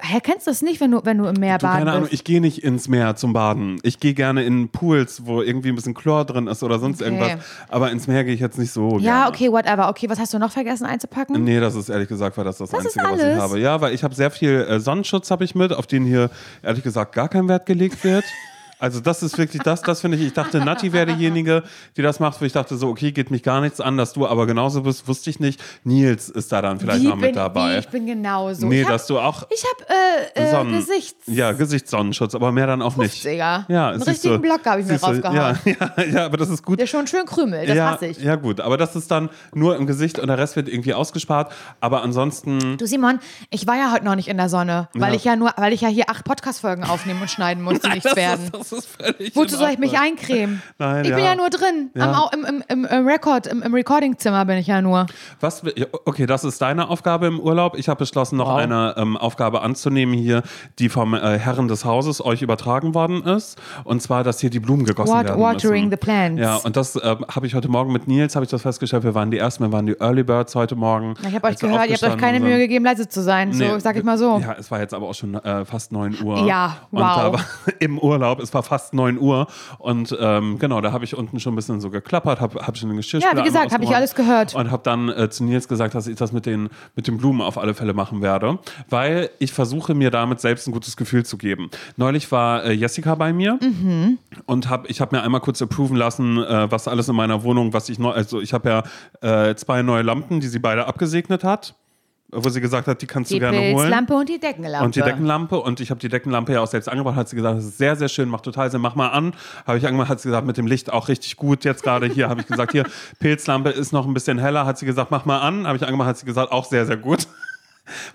Hä, kennst du das nicht, wenn du, wenn du im Meer Du, baden keine Ahnung, bist? ich gehe nicht ins Meer zum Baden. Ich gehe gerne in Pools, wo irgendwie ein bisschen Chlor drin ist oder sonst Okay. irgendwas. Aber ins Meer gehe ich jetzt nicht so Ja, gerne. okay, whatever. Okay, was hast du noch vergessen einzupacken? Nee, das ist ehrlich gesagt, war das das, Das Einzige, was ich habe. Ja, weil ich habe sehr viel äh, Sonnenschutz habe ich mit, auf den hier ehrlich gesagt gar kein Wert gelegt wird. (laughs) Also das ist wirklich das, das finde ich. Ich dachte, Nati wäre diejenige, die das macht, wo ich dachte so, okay, geht mich gar nichts an, dass du aber genauso bist, wusste ich nicht. Nils ist da dann vielleicht Wie noch mit bin, dabei. Wie, ich bin genauso. nee, ich hab, dass du auch ich habe äh, äh, Gesichts... ja, Gesichtssonnenschutz, aber mehr dann auch nicht. Ja, Einen richtigen du, Block habe ich mir rausgehauen. Ja, (laughs) ja, ja, aber das ist gut. Der schon schön krümelt, das ja, hasse ich. ja, gut, aber das ist dann nur im Gesicht und der Rest wird irgendwie ausgespart. Aber ansonsten, Du Simon, ich war ja heute noch nicht in der Sonne, weil Ja. ich ja nur, weil ich ja hier acht Podcast-Folgen aufnehmen und schneiden muss, die (laughs) nichts werden. Ist, das ist völlig Wozu soll ich mich eincremen? (laughs) Nein, ich bin ja. ja nur drin. Ja. Am, im, im, im, Record, im, im Recordingzimmer bin ich ja nur. Was, ja, okay, das ist deine Aufgabe im Urlaub. Ich habe beschlossen, noch Wow. eine ähm, Aufgabe anzunehmen hier, die vom äh, Herren des Hauses euch übertragen worden ist. Und zwar, dass hier die Blumen gegossen Wat- werden watering müssen. the plants. Ja, und das ähm, habe ich heute Morgen mit Nils, habe ich das festgestellt. Wir waren die Ersten, wir waren die Early Birds heute Morgen. Ich habe euch gehört, ihr habt euch keine aufgestanden Mühe sind. gegeben, leise zu sein. So, Nee, sag ich mal so. Ja, es war jetzt aber auch schon äh, fast 9 Uhr. Ja, Und wow. da war, (laughs) im Urlaub, es war fast 9 Uhr. Und ähm, genau, da habe ich unten schon ein bisschen so geklappert, habe hab schon den Geschirrspüler Ja, wie gesagt, habe ich alles gehört. Und habe dann äh, zu Nils gesagt, dass ich das mit den, mit den Blumen auf alle Fälle machen werde, weil ich versuche mir damit selbst ein gutes Gefühl zu geben. Neulich war äh, Jessica bei mir Mhm. und hab, ich habe mir einmal kurz approven lassen, äh, was alles in meiner Wohnung, was ich neu, also ich habe ja äh, zwei neue Lampen, die sie beide abgesegnet hat, wo sie gesagt hat, die kannst Die du gerne holen. Pilzlampe und die Deckenlampe. Und die Deckenlampe und ich habe die Deckenlampe ja auch selbst angebracht, hat sie gesagt, das ist sehr, sehr schön, macht total Sinn, mach mal an. Habe ich angemacht, hat sie gesagt, mit dem Licht auch richtig gut jetzt gerade hier. Habe ich gesagt, hier, (laughs) Pilzlampe ist noch ein bisschen heller, hat sie gesagt, mach mal an. Habe ich angemacht, hat sie gesagt, auch sehr, sehr gut.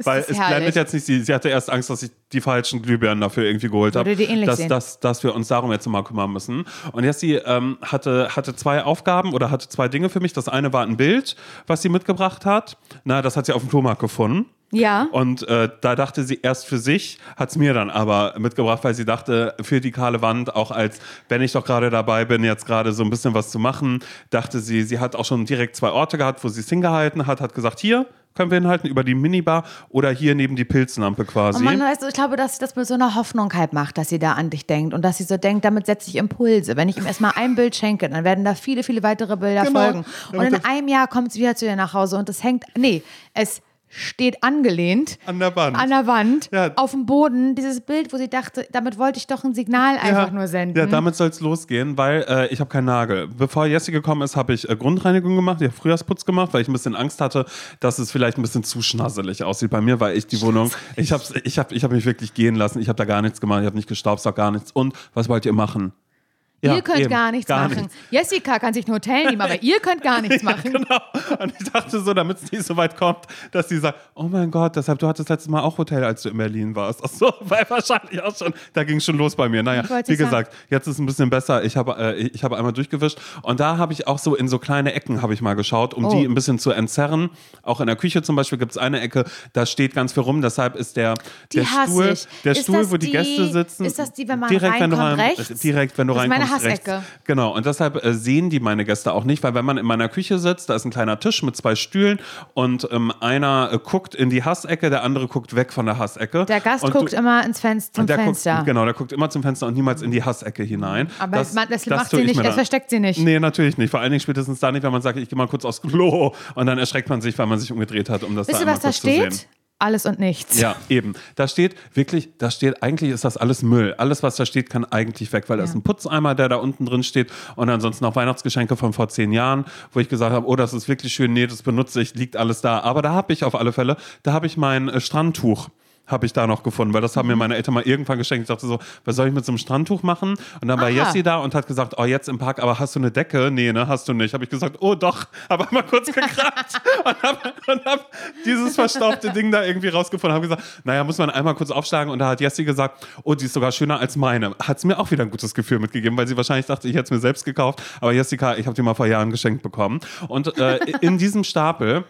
Weil es herrlich. blendet jetzt nicht sie. Sie hatte erst Angst, dass ich die falschen Glühbirnen dafür irgendwie geholt habe. Dass, sehen. dass, dass wir uns darum jetzt mal kümmern müssen. Und Jessie ähm, hatte, hatte zwei Aufgaben oder hatte zwei Dinge für mich. Das eine war ein Bild, was sie mitgebracht hat. Na, das hat sie auf dem Flohmarkt gefunden. Ja. Und äh, da dachte sie erst für sich, hat es mir dann aber mitgebracht, weil sie dachte, für die kahle Wand, auch als wenn ich doch gerade dabei bin, jetzt gerade so ein bisschen was zu machen, dachte sie, sie hat auch schon direkt zwei Orte gehabt, wo sie es hingehalten hat, hat gesagt, hier können wir hinhalten, über die Minibar oder hier neben die Pilzlampe quasi. Und man, weißt du, ich glaube, dass sie das mit so einer Hoffnung halt macht, dass sie da an dich denkt und dass sie so denkt, damit setze ich Impulse. Wenn ich ihm erstmal ein Bild schenke, dann werden da viele, viele weitere Bilder Genau. folgen. Und in einem Jahr kommt sie wieder zu dir nach Hause und es hängt, nee, es steht angelehnt An der Wand. an der Wand, Ja. auf dem Boden, dieses Bild, wo sie dachte, damit wollte ich doch ein Signal einfach nur senden. Ja, damit soll es losgehen, weil äh, ich habe keinen Nagel. Bevor Jessie gekommen ist, habe ich äh, Grundreinigung gemacht, ich habe Frühjahrsputz gemacht, weil ich ein bisschen Angst hatte, dass es vielleicht ein bisschen zu schnasselig aussieht bei mir, weil ich die Wohnung, ich habe ich hab, ich hab mich wirklich gehen lassen, ich habe da gar nichts gemacht, ich habe nicht gestaubsaugt, gar nichts. Und was wollt ihr machen? Ja, ihr könnt eben, gar nichts gar machen. nichts. Jessica kann sich ein Hotel nehmen, aber (laughs) ihr könnt gar nichts machen. Genau. Und ich dachte so, damit es nicht so weit kommt, dass die sagt, oh mein Gott, deshalb, du hattest letztes Mal auch Hotel, als du in Berlin warst. Ach so, (laughs) weil wahrscheinlich auch schon, da ging schon los bei mir. Naja, wie sagen. gesagt, jetzt ist es ein bisschen besser. Ich habe äh, ich habe einmal durchgewischt und da habe ich auch so in so kleine Ecken habe ich mal geschaut, um Oh. die ein bisschen zu entzerren. Auch in der Küche zum Beispiel gibt es eine Ecke, da steht ganz viel rum, deshalb ist der, Die der Stuhl, ich. der Ist Stuhl, wo die, die- Gäste sitzen. ist das die, wenn man direkt, wenn du reinkommt, rein, rechts? Direkt, wenn du Das meine reinkommst, rechts. Hassecke. Genau, und deshalb äh, sehen die meine Gäste auch nicht, weil wenn man in meiner Küche sitzt, da ist ein kleiner Tisch mit zwei Stühlen und ähm, einer äh, guckt in die Hassecke, der andere guckt weg von der Hassecke. Der Gast und guckt du, immer ins Fenster, zum der Fenster. Guckt, genau, der guckt immer zum Fenster und niemals in die Hassecke hinein. Aber man- das macht tue sie ich nicht, das versteckt sie nicht. Nee, natürlich nicht. Vor allen Dingen spätestens da nicht, wenn man sagt, ich gehe mal kurz aufs Klo und dann erschreckt man sich, weil man sich umgedreht hat, um das Wisst da was da kurz zu sehen. Alles und nichts. Ja, eben. Da steht wirklich, da steht, eigentlich ist das alles Müll. Alles, was da steht, kann eigentlich weg, weil da Ja. ist ein Putzeimer, der da unten drin steht und ansonsten noch Weihnachtsgeschenke von vor zehn Jahren, wo ich gesagt habe, oh, das ist wirklich schön, nee, das benutze ich, liegt alles da. Aber da habe ich auf alle Fälle, da habe ich mein äh, Strandtuch habe ich da noch gefunden, weil das haben mir Mhm. meine Eltern mal irgendwann geschenkt. Ich dachte so, was soll ich mit so einem Strandtuch machen? Und dann war Aha. Jessie da und hat gesagt, oh, jetzt im Park, aber hast du eine Decke? Nee, ne, hast du nicht. Habe ich gesagt, oh doch, (laughs) aber mal kurz gekramt und habe hab dieses verstaubte Ding da irgendwie rausgefunden. Habe gesagt, naja, muss man einmal kurz aufschlagen. Und da hat Jessie gesagt, oh, die ist sogar schöner als meine. Hat es mir auch wieder ein gutes Gefühl mitgegeben, weil sie wahrscheinlich dachte, ich hätte es mir selbst gekauft. Aber Jessica, ich habe die mal vor Jahren geschenkt bekommen. Und äh, in diesem Stapel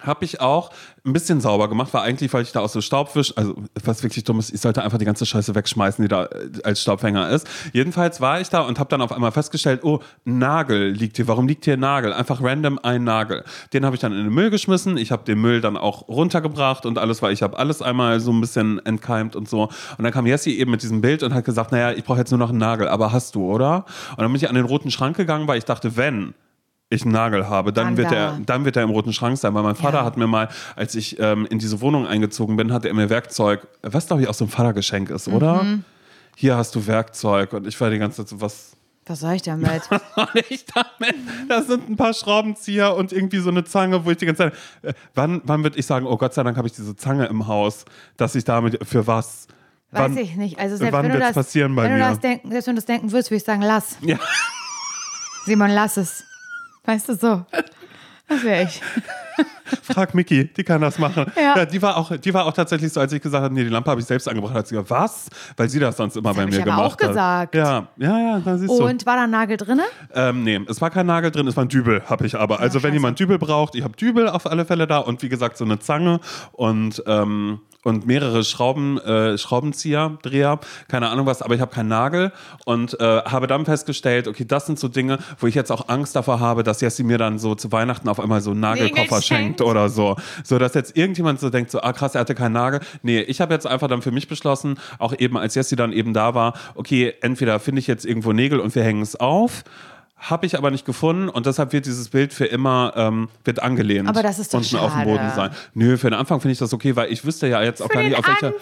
habe ich auch ein bisschen sauber gemacht, war eigentlich, weil ich da aus so Staub wisch, also was wirklich dumm ist, ich sollte einfach die ganze Scheiße wegschmeißen, die da äh, als Staubfänger ist. Jedenfalls war ich da und habe dann auf einmal festgestellt, oh, Nagel liegt hier, warum liegt hier Nagel? Einfach random ein Nagel. Den habe ich dann in den Müll geschmissen, ich habe den Müll dann auch runtergebracht und alles, weil ich habe alles einmal so ein bisschen entkeimt und so. Und dann kam Jessie eben mit diesem Bild und hat gesagt, naja, ich brauche jetzt nur noch einen Nagel, aber hast du, oder? Und dann bin ich an den roten Schrank gegangen, weil ich dachte, wenn ich einen Nagel habe, dann, Dann wird da. er, dann wird er im roten Schrank sein. Weil mein Vater Ja. hat mir mal, als ich ähm, in diese Wohnung eingezogen bin, hatte er mir Werkzeug, was glaube ich auch so ein Vatergeschenk ist, oder? Mhm. Hier hast du Werkzeug und ich war die ganze Zeit so, was Was soll ich damit? (laughs) soll ich damit? Das sind ein paar Schraubenzieher und irgendwie so eine Zange, wo ich die ganze Zeit, äh, wann, wann würde ich sagen, oh Gott sei Dank habe ich diese Zange im Haus, dass ich damit, für was? Weiß wann, ich nicht. Also selbst wann wenn du das, passieren bei wenn mir? Du das denken, selbst wenn du das denken würdest, würde ich sagen, lass. Ja. Simon, lass es. Weißt du so? Das wäre ich. (laughs) Frag Miki, die kann das machen. Ja. Ja. die, war auch, die war auch tatsächlich so, als ich gesagt habe, nee, die Lampe habe ich selbst angebracht, hat sie gesagt, was? Weil sie das sonst immer bei hab mir ich aber gemacht auch gesagt. hat. Ja, ja, ja, da siehst Und war da ein Nagel drin? du. Ähm, nee, es war kein Nagel drin, es war ein Dübel, habe ich aber. Also wenn scheiße. jemand Dübel braucht, ich habe Dübel auf alle Fälle da und wie gesagt so eine Zange und ähm, und mehrere Schrauben, äh, Schraubenzieher, Dreher, keine Ahnung was, aber ich habe keinen Nagel und äh, habe dann festgestellt, okay, das sind so Dinge, wo ich jetzt auch Angst davor habe, dass Jessie mir dann so zu Weihnachten auf einmal so einen Nagelkoffer Nägel schenkt schenkt. oder so. So, dass jetzt irgendjemand so denkt, so, ah krass, er hatte keinen Nagel. Nee, ich habe jetzt einfach dann für mich beschlossen, auch eben als Jessie dann eben da war, okay, entweder finde ich jetzt irgendwo Nägel und wir hängen es auf. Habe ich aber nicht gefunden und deshalb wird dieses Bild für immer ähm, wird angelehnt. Aber das ist doch unten auf dem schade. Boden sein. Nö, für den Anfang finde ich das okay, weil ich wüsste ja jetzt auch Für gar nicht, auf welche,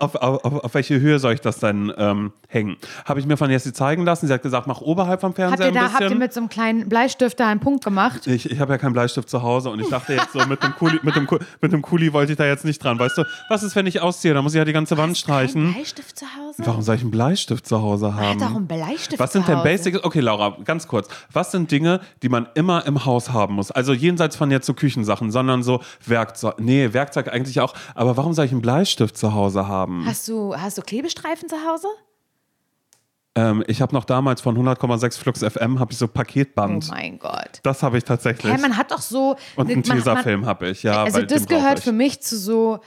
auf, auf, auf, welche Höhe soll ich das dann ähm, hängen. Habe ich mir von Jessie zeigen lassen. Sie hat gesagt, mach oberhalb vom Habt Fernseher ihr, da, ein habt ihr bisschen. mit so einem kleinen Bleistift da einen Punkt gemacht? Ich, ich habe ja keinen Bleistift zu Hause und ich dachte jetzt so, mit dem Kuli, mit dem, Ku- mit dem Kuli wollte ich da jetzt nicht dran. Weißt du, was ist, wenn ich ausziehe? Da muss ich ja die ganze Wand streichen. Bleistift zu Hause? Warum soll ich einen Bleistift zu Hause haben? hat auch einen Bleistift Was sind denn Hause. Basics? Okay, Laura, ganz kurz. Was sind Dinge, die man immer im Haus haben muss? Also jenseits von jetzt so Küchensachen, sondern so Werkzeug. Nee, Werkzeug eigentlich auch. Aber warum soll ich einen Bleistift zu Hause haben? Hast du, hast du Klebestreifen zu Hause? Ähm, ich habe noch damals von 100,6 Flux FM habe ich so Oh Paketband. mein Gott. das habe ich tatsächlich. Hä, man hat doch so. Und einen man- man- Tesafilm habe ich, ja. Also das gehört für mich zu so.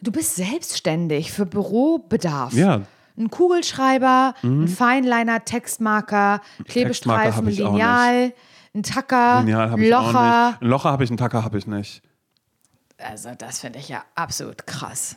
Du bist selbstständig für Bürobedarf. Ja. Mhm. Ein Kugelschreiber, ein Feinliner, Textmarker, Klebestreifen, auch Lineal, ein Tacker, Lineal auch Locher. Ein Locher habe ich, einen Tacker habe ich nicht. Also das finde ich ja absolut krass.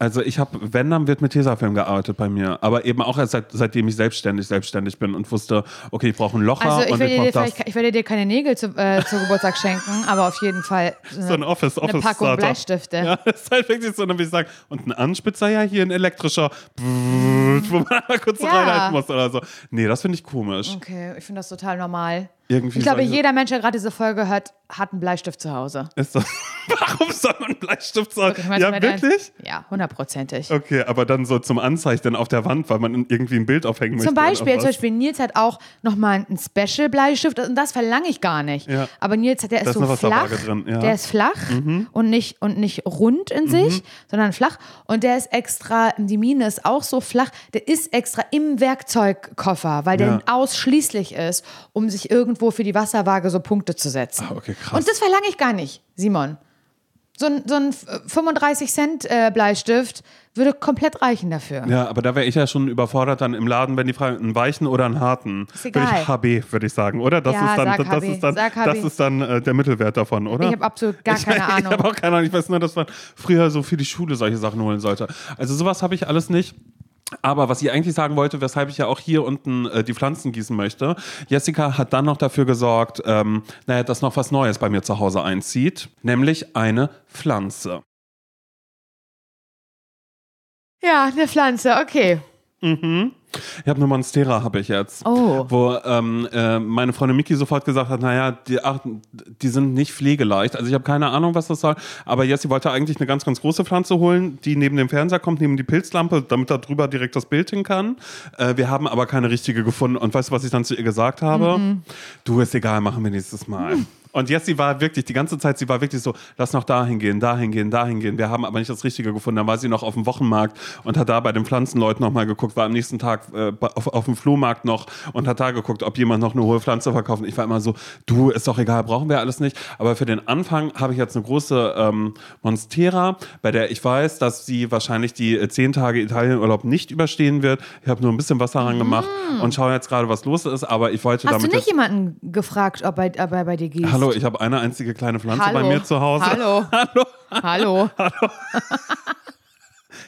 Also ich habe, wenn, dann wird mit Tesafilm gearbeitet bei mir. Aber eben auch erst seit, seitdem ich selbstständig selbstständig bin und wusste, okay, ich brauche einen Locher Also ich und werde, ich dir, das. ich werde dir keine Nägel zu, äh, zu Geburtstag schenken, (laughs) aber auf jeden Fall So ein Office, eine Office Packung Starter. Bleistifte. Ja, das (laughs) ist halt wirklich so, dann will ich sagen, und ein Anspitzer ja hier ein elektrischer, wo man (laughs) mal kurz Ja. reinhalten muss oder so. Nee, das finde ich komisch. Okay, ich finde das total normal. Irgendwie ich glaube, solche- jeder Mensch, der gerade diese Folge hört, hat einen Bleistift zu Hause. Ist das, (laughs) warum soll man einen Bleistift sagen? Ich meine, Ja, wirklich? Ja, hundertprozentig. Okay, aber dann so zum Anzeichnen auf der Wand, weil man irgendwie ein Bild aufhängen möchte. Zum Beispiel, oder zum. Beispiel, Nils hat auch nochmal einen Special-Bleistift und das verlange ich gar nicht. Ja. Aber Nils hat, der ist ist so flach. Drin, ja. Mhm. Der ist flach und, nicht, und nicht rund in sich, sondern flach. Und der ist extra, die Mine ist auch so flach, der ist extra im Werkzeugkoffer, weil der ausschließlich ist, um sich irgendwo für die Wasserwaage so Punkte zu setzen. Ah, okay, krass. Und das verlange ich gar nicht, Simon. So ein, so ein 35 Cent äh, Bleistift würde komplett reichen dafür. Ja, aber da wäre ich ja schon überfordert dann im Laden, wenn die fragen, einen weichen oder einen harten. Ist Würde egal. ich HB, würde ich sagen, oder? Das Ja, ist dann, das HB, ist dann, sag HB. das ist dann äh, der Mittelwert davon, oder? Ich habe absolut gar keine (laughs) Ich Ahnung. habe auch keine Ahnung. Ich weiß nur, dass man früher so für die Schule solche Sachen holen sollte. Also sowas habe ich alles nicht. Aber was ich eigentlich sagen wollte, weshalb ich ja auch hier unten äh, die Pflanzen gießen möchte, Jessica hat dann noch dafür gesorgt, ähm, naja, dass noch was Neues bei mir zu Hause einzieht, nämlich eine Pflanze. Ja, eine Pflanze, okay. Ich habe eine Monstera, habe ich jetzt. Oh. Wo ähm, äh, meine Freundin Miki sofort gesagt hat, naja, die, ach, die sind nicht pflegeleicht. Also ich habe keine Ahnung, was das soll. Aber Jessie wollte eigentlich eine ganz, ganz große Pflanze holen, die neben dem Fernseher kommt, neben die Pilzlampe, damit da drüber direkt das Bild hin kann. Äh, wir haben aber keine richtige gefunden. Und weißt du, was ich dann zu ihr gesagt habe? Du, ist egal, machen wir nächstes Mal. Und Jessie war wirklich, die ganze Zeit, sie war wirklich so, lass noch dahin gehen, dahin gehen, dahin gehen. Wir haben aber nicht das Richtige gefunden. Dann war sie noch auf dem Wochenmarkt und hat da bei den Pflanzenleuten nochmal geguckt, war am nächsten Tag äh, auf, auf dem Flohmarkt noch und hat da geguckt, ob jemand noch eine hohe Pflanze verkauft. Ich war immer so, du, ist doch egal, brauchen wir alles nicht. Aber für den Anfang habe ich jetzt eine große ähm, Monstera, bei der ich weiß, dass sie wahrscheinlich die äh, zehn Tage Italienurlaub nicht überstehen wird. Ich habe nur ein bisschen Wasser ran gemacht und schaue jetzt gerade, was los ist. Aber ich wollte Mm. Hast du damit nicht jetzt jemanden gefragt, ob er, ob er bei dir gießt? Hallo, ich habe eine einzige kleine Pflanze Hallo. bei mir zu Hause. Hallo. (laughs) Hallo. Hallo. (laughs)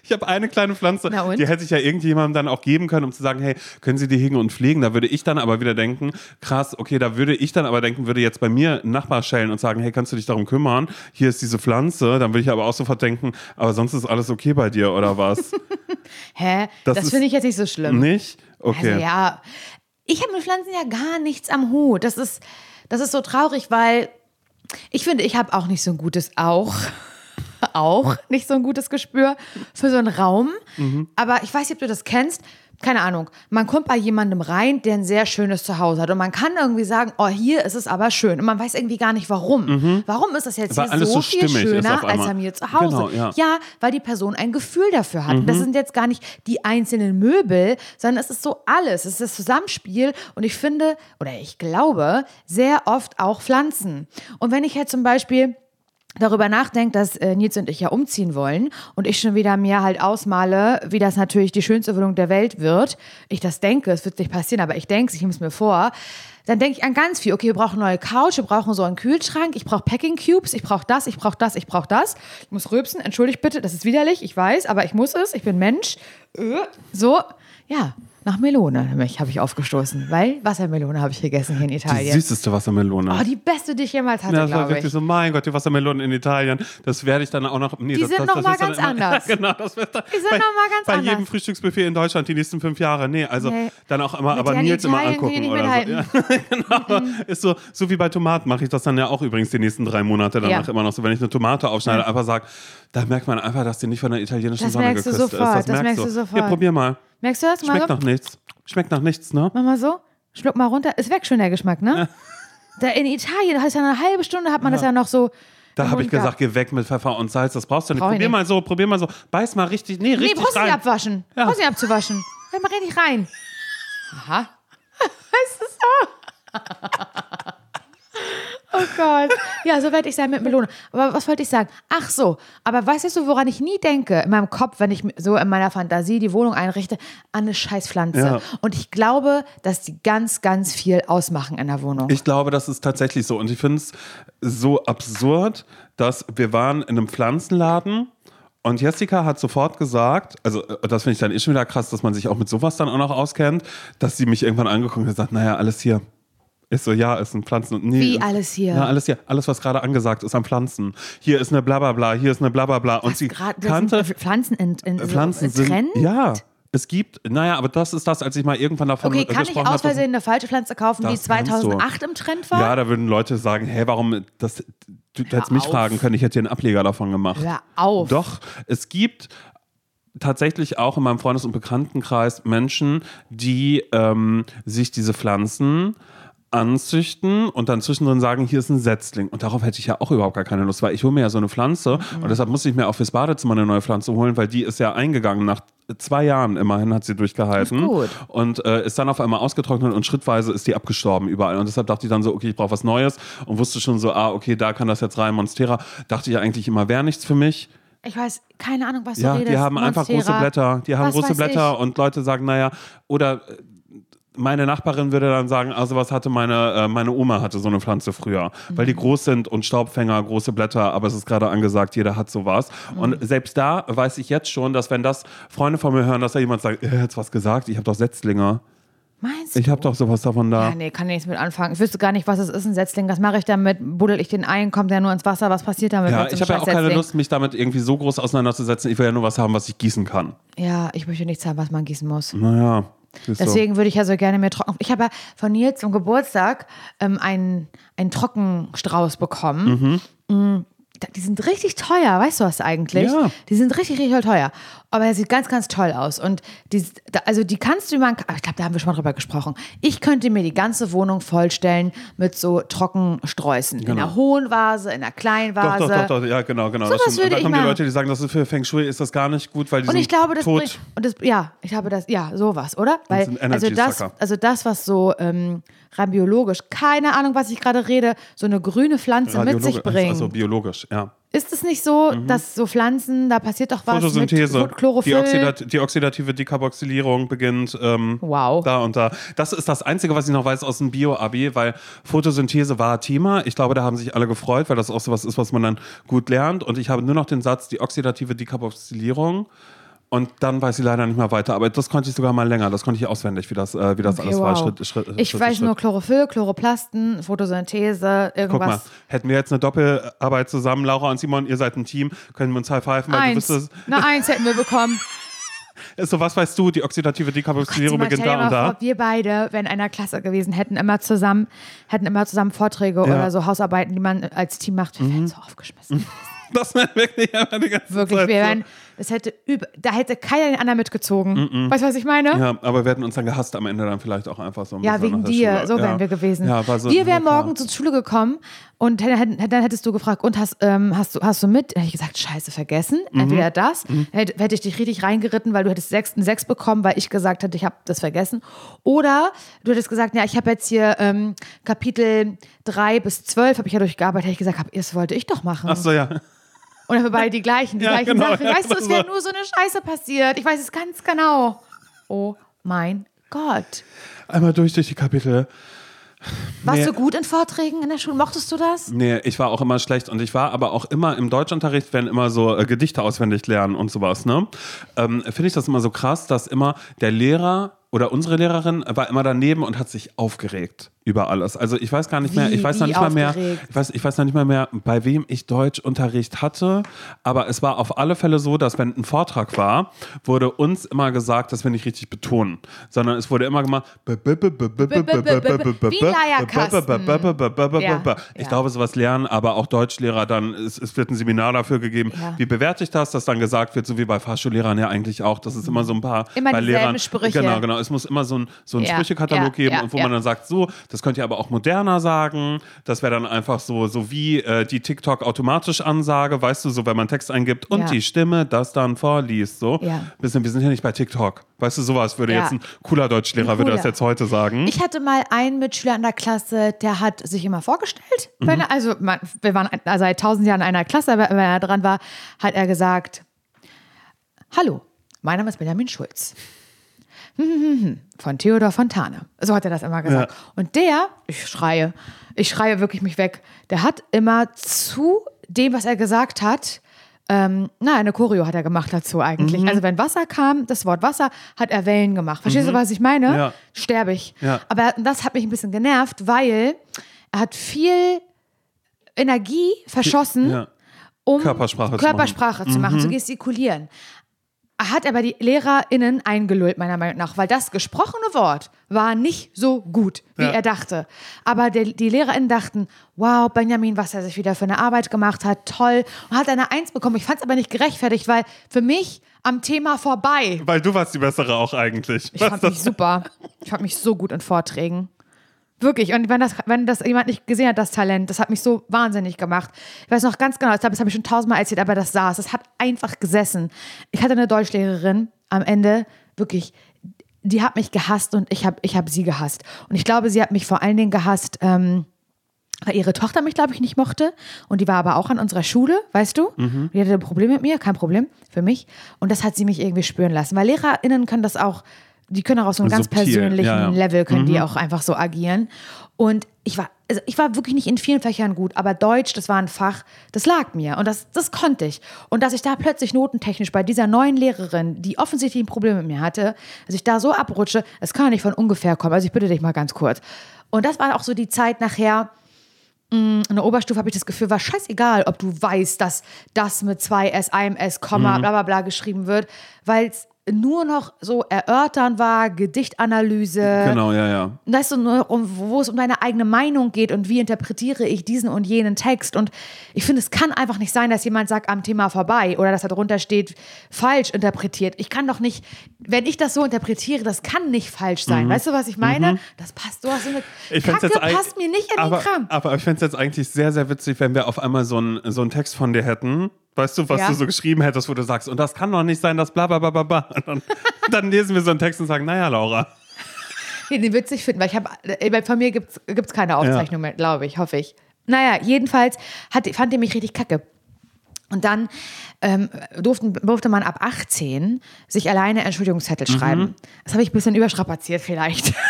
Ich habe eine kleine Pflanze, die hätte ich ja irgendjemandem dann auch geben können, um zu sagen, hey, können Sie die hegen und pflegen? Da würde ich dann aber wieder denken, krass, okay, da würde ich dann aber denken, würde jetzt bei mir ein Nachbar schellen und sagen, hey, kannst du dich darum kümmern? Hier ist diese Pflanze. Dann würde ich aber auch sofort denken, aber sonst ist alles okay bei dir oder was? (laughs) Hä? Das Das, finde ich jetzt nicht so schlimm. Nicht? Okay. Also ja, ich habe mit Pflanzen ja gar nichts am Hut. Das ist, das ist so traurig, weil ich finde, ich habe auch nicht so ein gutes auch. (laughs) Auch nicht so ein gutes Gespür für so einen Raum. Mhm. Aber ich weiß nicht, ob du das kennst. Keine Ahnung. Man kommt bei jemandem rein, der ein sehr schönes Zuhause hat. Und man kann irgendwie sagen, oh, hier ist es aber schön. Und man weiß irgendwie gar nicht, warum. Warum ist das jetzt Mhm. Weil hier so so viel schöner als bei mir zu Hause? Genau, ja. weil die Person ein Gefühl dafür hat. Und Das sind jetzt gar nicht die einzelnen Möbel, sondern es ist so alles. Es ist das Zusammenspiel und ich finde, oder ich glaube, sehr oft auch Pflanzen. Und wenn ich jetzt zum Beispiel darüber nachdenke, dass äh, Nils und ich ja umziehen wollen und ich schon wieder mir halt ausmale, wie das natürlich die schönste Wohnung der Welt wird. Ich das denke, es wird nicht passieren, aber ich denke es, ich nehme es mir vor. Dann denke ich an ganz viel. Okay, wir brauchen eine neue Couch, wir brauchen so einen Kühlschrank, ich brauche Packing Cubes, ich brauche das, ich brauche das, ich brauche das. Ich muss rülpsen, entschuldigt bitte, das ist widerlich, ich weiß, aber ich muss es, ich bin Mensch. Äh, So, ja, nach Melone nämlich habe ich aufgestoßen, weil Wassermelone habe ich gegessen hier in Die Italien. süßeste Wassermelone. Oh, die beste, die ich jemals hatte, Ja, das war wirklich ich. so, mein Gott, die Wassermelonen in Italien, das werde ich dann auch noch. Nee, Die das, sind das, noch das mal ist dann ganz immer, (laughs) anders. Ja, genau, das wird dann Die sind bei, noch mal ganz bei anders. jedem Frühstücksbuffet in Deutschland die nächsten fünf Jahre. Nee, also Nee. dann auch immer, Mit aber Nils immer angucken oder so. Ja, (laughs) genau. Ist so, so wie bei Tomaten mache ich das dann ja auch übrigens die nächsten drei Monate danach immer noch so. Wenn ich eine Tomate aufschneide, einfach sage, da merkt man einfach, dass die nicht von der italienischen Das Sonne geküsst sofort, ist. das merkst du sofort. Hier, probier mal. Merkst du das mal Schmeckt nach nichts. Schmeckt nach nichts, ne? Mach mal so. Schluck mal runter. Ist weg schon der Geschmack, ne? (laughs) Da in Italien heißt ja eine halbe Stunde, hat man das ja noch so. Da habe ich gesagt, geh weg mit Pfeffer und Salz, das brauchst du nicht. Brauch Probier nicht. mal so, probier mal so. Beiß mal richtig, nee, gehabt. Nee, richtig brauchst du nicht abwaschen. Ja. Brauchst du nicht abzuwaschen. Hör mal richtig rein. Aha. (laughs) Weißt du so? (laughs) Oh Gott. Ja, so werde ich sein mit Melone. Aber was wollte ich sagen? Ach so, aber weißt du, woran ich nie denke in meinem Kopf, wenn ich so in meiner Fantasie die Wohnung einrichte? An eine Scheißpflanze. Ja. Und ich glaube, dass die ganz, ganz viel ausmachen in der Wohnung. Ich glaube, das ist tatsächlich so. Und ich finde es so absurd, dass wir waren in einem Pflanzenladen Und Jessica hat sofort gesagt, also äh, das finde ich dann eh schon wieder krass, dass man sich auch mit sowas dann auch noch auskennt, dass sie mich irgendwann angeguckt und gesagt, naja, alles hier. Ist so, ja, ist ein Pflanzen. Nee, Wie alles hier? Ja, alles hier. Alles, was gerade angesagt ist an Pflanzen. Hier ist eine Blablabla, hier ist eine Blablabla. Und sie Grad- kannte sind Pflanzen in, in so Pflanzen sind. Trend? Ja. Es gibt, naja, aber das ist das, als ich mal irgendwann davon Okay, äh, kann ich gesprochen aus habe. Versehen eine falsche Pflanze kaufen, die Das kannst du. 2008 im Trend war? Ja, da würden Leute sagen, hey, warum, das, du hättest mich auf. fragen können, ich hätte dir einen Ableger davon gemacht. Hör auf. Doch, es gibt tatsächlich auch in meinem Freundes- und Bekanntenkreis Menschen, die ähm, sich diese Pflanzen anzüchten und dann zwischendrin sagen, hier ist ein Setzling. Und darauf hätte ich ja auch überhaupt gar keine Lust, weil ich hole mir ja so eine Pflanze Mhm. und deshalb musste ich mir auch fürs Badezimmer eine neue Pflanze holen, weil die ist ja eingegangen. Nach zwei Jahren immerhin hat sie durchgehalten. Ist gut. Und äh, ist dann auf einmal ausgetrocknet und schrittweise ist die abgestorben überall. Und deshalb dachte ich dann so, okay, ich brauche was Neues und wusste schon so, ah, okay, da kann das jetzt rein, Monstera. Dachte ich eigentlich immer, wäre nichts für mich. Ich weiß, keine Ahnung, was Ja, du redest. die haben einfach große Monstera. Blätter. Die haben Was große Blätter ich. und Leute sagen, naja, oder äh, meine Nachbarin würde dann sagen, also was hatte meine, äh, meine Oma hatte so eine Pflanze früher, weil die Mhm. groß sind und Staubfänger, große Blätter, aber es ist gerade angesagt, jeder hat sowas. Mhm. Und selbst da weiß ich jetzt schon, dass wenn das Freunde von mir hören, dass da jemand sagt, er hat was gesagt, ich habe doch Setzlinge. Meinst du? Ich habe doch sowas davon da. Ja, nee, kann nichts mit anfangen. Ich wüsste gar nicht, was es ist, ein Setzling. Was mache ich damit? Buddel ich den ein? Kommt der nur ins Wasser? Was passiert damit? Ja, ich habe ja auch keine? Lust, mich damit irgendwie so groß auseinanderzusetzen. Ich will ja nur was haben, was ich gießen kann. Ja, ich möchte nichts haben, was man gießen muss. Naja. Deswegen würde ich ja so gerne mir trocken. Ich habe ja von Nils zum Geburtstag ähm, einen, einen Trockenstrauß bekommen. Mm, da- Die sind richtig teuer, weißt du was eigentlich? Ja. Die sind richtig, richtig teuer. Aber er sieht ganz, ganz toll aus. Und die, da- also die kannst du, man, ich glaube, da haben wir schon mal drüber gesprochen. Ich könnte mir die ganze Wohnung vollstellen mit so Trockensträußen. In einer hohen Vase, in einer kleinen Genau. Doch, Vase. doch, doch, doch, ja, genau, genau. Sowas das stimmt. würde ich kommen die machen. Leute, die sagen, das ist für Feng Shui, ist das gar nicht gut, weil die Und sind ich glaube, das tot. bringt, und das, ja, ich glaube, das, ja, sowas, oder? Weil, sind also das, also das, was so ähm, rein biologisch, keine Ahnung, was ich gerade rede, so eine grüne Pflanze mit sich bringt. Also biologisch, ja. Ist es nicht so, dass so Pflanzen, da passiert doch was Photosynthese, mit Chlorophyll? die, Oxidat die oxidative Dekarboxylierung beginnt ähm, Wow. da und da. Das ist das Einzige, was ich noch weiß aus dem Bio-Abi, weil Photosynthese war Thema. Ich glaube, da haben sich alle gefreut, weil das auch so was ist, was man dann gut lernt. Und ich habe nur noch den Satz, die oxidative Dekarboxylierung. Und dann weiß ich leider nicht mehr weiter. Aber das konnte ich sogar mal länger. Das konnte ich auswendig, wie das, äh, wie das Okay, alles war. wow. Schritt, Schritt, ich Schritt, weiß Schritt. nur Chlorophyll, Chloroplasten, Photosynthese, Guck mal, irgendwas. hätten wir jetzt eine Doppelarbeit zusammen, Laura und Simon, ihr seid ein Team, können wir uns high pfeifen, weil Eins. du wüsstest, Eine Eins hätten wir bekommen. (laughs) ist so, was weißt du, die oxidative Dekarboxylierung Simon, beginnt da und da. vor, wir beide wären in einer Klasse gewesen, hätten immer zusammen, hätten immer zusammen Vorträge Ja. Mhm. oder so Hausarbeiten, die man als Team macht. Wir wären so aufgeschmissen. (laughs) Das wäre wirklich immer die ganze Wirklich, Zeit wir so. Es hätte über, da hätte keiner den anderen mitgezogen. Weißt du, was ich meine? Ja, aber wir hätten uns dann gehasst am Ende dann vielleicht auch einfach so ein Ja, bisschen wegen nach der dir, Schule. so ja. wären wir gewesen. Ja, so, wir wären ja, morgen zur Schule gekommen und dann hättest du gefragt, und hast, ähm, hast, du, hast du mit? Dann hätte ich gesagt, scheiße, vergessen. Mhm. Entweder das, hätte, hätte ich dich richtig reingeritten, weil du hättest sechs, eine sechs bekommen, weil ich gesagt hätte, ich habe das vergessen. Oder du hättest gesagt, ja, ich habe jetzt hier ähm, Kapitel 3 bis 12, habe ich ja durchgearbeitet, hätte ich gesagt, hab, das wollte ich doch machen. Ach so, ja. Und dann haben wir beide die gleichen, die Ja, gleichen genau, Sachen. ja, Weißt du, es wäre nur so eine Scheiße passiert. Ich weiß es ganz genau. Oh mein Gott. Einmal durch durch die Kapitel. Warst Nee. du gut in Vorträgen in der Schule? Mochtest du das? Nee, ich war auch immer schlecht und ich war aber auch immer im Deutschunterricht, wenn immer so äh, Gedichte auswendig lernen und sowas, ne? Ähm, Finde ich das immer so krass, dass immer der Lehrer oder unsere Lehrerin war immer daneben und hat sich aufgeregt über alles. Also ich weiß gar nicht mehr, Wie- ich weiß noch nicht mal mehr, aufgeregt? ich weiß, ich weiß noch nicht mal mehr, bei wem ich Deutschunterricht hatte, aber es war auf alle Fälle so, dass wenn ein Vortrag war, wurde uns immer gesagt, dass wir nicht richtig betonen, sondern es wurde immer gemacht, ich glaube, sowas lernen, aber auch Deutschlehrer dann, es, wird ein Seminar dafür gegeben. Wie bewerte ich das, dass dann gesagt wird, so wie bei Fahrschullehrern ja eigentlich auch, dass es immer so ein paar bei Lehrern, Sprüche. Genau, genau. Es muss immer so ein, so ein Ja, Sprüchekatalog ja, geben, wo man dann sagt, so, das könnt ihr aber auch moderner sagen. Das wäre dann einfach so, so wie äh, die TikTok automatisch Ansage, weißt du, so wenn man Text eingibt und die Stimme das dann vorliest, so. Ja. Bisschen, wir sind ja nicht bei TikTok. Weißt du, sowas würde jetzt ein cooler Deutschlehrer, Ein würde das cooler. jetzt heute sagen. Ich hatte mal einen Mitschüler in der Klasse, der hat sich immer vorgestellt. Wenn er, also man, wir waren ein- seit tausend Jahren in einer Klasse, aber wenn er dran war, hat er gesagt, Hallo, mein Name ist Benjamin Schulz. Von Theodor Fontane. So hat er das immer gesagt. Und der, ich schreie, ich schreie wirklich mich weg, der hat immer zu dem, was er gesagt hat, ähm, na, eine Choreo hat er gemacht dazu eigentlich. Mhm. Also wenn Wasser kam, das Wort Wasser, hat er Wellen gemacht. Verstehst du, was ich meine? Mhm. Ja. Sterbe ich. Ja. Aber das hat mich ein bisschen genervt, weil er hat viel Energie verschossen, Ja. um Körpersprache zu Körpersprache zu machen, Mhm. zu gestikulieren. Er hat aber die LehrerInnen eingelullt, meiner Meinung nach, weil das gesprochene Wort war nicht so gut, wie Ja. er dachte. Aber der, die LehrerInnen dachten, wow, Benjamin, was er sich wieder für eine Arbeit gemacht hat, toll. Und hat eine Eins bekommen. Ich fand es aber nicht gerechtfertigt, weil für mich am Thema vorbei. Weil du warst die bessere auch eigentlich. Ich fand mich super. Ich fand mich so gut in Vorträgen. Wirklich. Und wenn das, wenn das jemand nicht gesehen hat, das Talent, das hat mich so wahnsinnig gemacht. Ich weiß noch ganz genau, das habe ich schon tausendmal erzählt, aber das saß. Das hat einfach gesessen. Ich hatte eine Deutschlehrerin am Ende, wirklich, die hat mich gehasst und ich habe ich hab sie gehasst. Und ich glaube, sie hat mich vor allen Dingen gehasst, ähm, weil ihre Tochter mich, glaube ich, nicht mochte. Und die war aber auch an unserer Schule, weißt du? Die hatte ein Problem mit mir, kein Problem für mich. Und das hat sie mich irgendwie spüren lassen. Weil LehrerInnen können das auch, die können auch auf so einem ganz Subtil, persönlichen ja, ja. Level, können die auch einfach so agieren. Und ich war, also ich war wirklich nicht in vielen Fächern gut, aber Deutsch, das war ein Fach, das lag mir und das, das konnte ich. Und dass ich da plötzlich notentechnisch bei dieser neuen Lehrerin, die offensichtlich ein Problem mit mir hatte, dass ich da so abrutsche, das kann ja nicht von ungefähr kommen. Also ich bitte dich mal ganz kurz. Und das war auch so die Zeit nachher, in der Oberstufe habe ich das Gefühl, war scheißegal, ob du weißt, dass das mit zwei S, einem S, Komma, bla bla bla geschrieben wird, weil es nur noch so erörtern war, Gedichtanalyse. Genau, ja, ja. Weißt du, nur um, wo es um deine eigene Meinung geht und wie interpretiere ich diesen und jenen Text. Und ich finde, es kann einfach nicht sein, dass jemand sagt, am Thema vorbei oder dass da drunter steht, falsch interpretiert. Ich kann doch nicht, wenn ich das so interpretiere, das kann nicht falsch sein. Weißt du, was ich meine? Das passt, du hast so eine Mhm. Ich Kacke, jetzt passt mir nicht in aber, den Kram. Aber ich fände es jetzt eigentlich sehr, sehr witzig, wenn wir auf einmal so einen so einen Text von dir hätten. Weißt du, was Ja. du so geschrieben hättest, wo du sagst, und das kann doch nicht sein, dass bla bla bla bla bla. Dann, (laughs) dann lesen wir so einen Text und sagen, naja, Laura. Nee, den witzig finden, weil ich habe, äh, von mir gibt es keine Aufzeichnung mehr, glaube ich, hoffe ich. Naja, jedenfalls hat, fand er mich richtig kacke. Und dann ähm, durften, durfte man ab 18 sich alleine Entschuldigungszettel schreiben. Das habe ich ein bisschen überstrapaziert vielleicht. (laughs)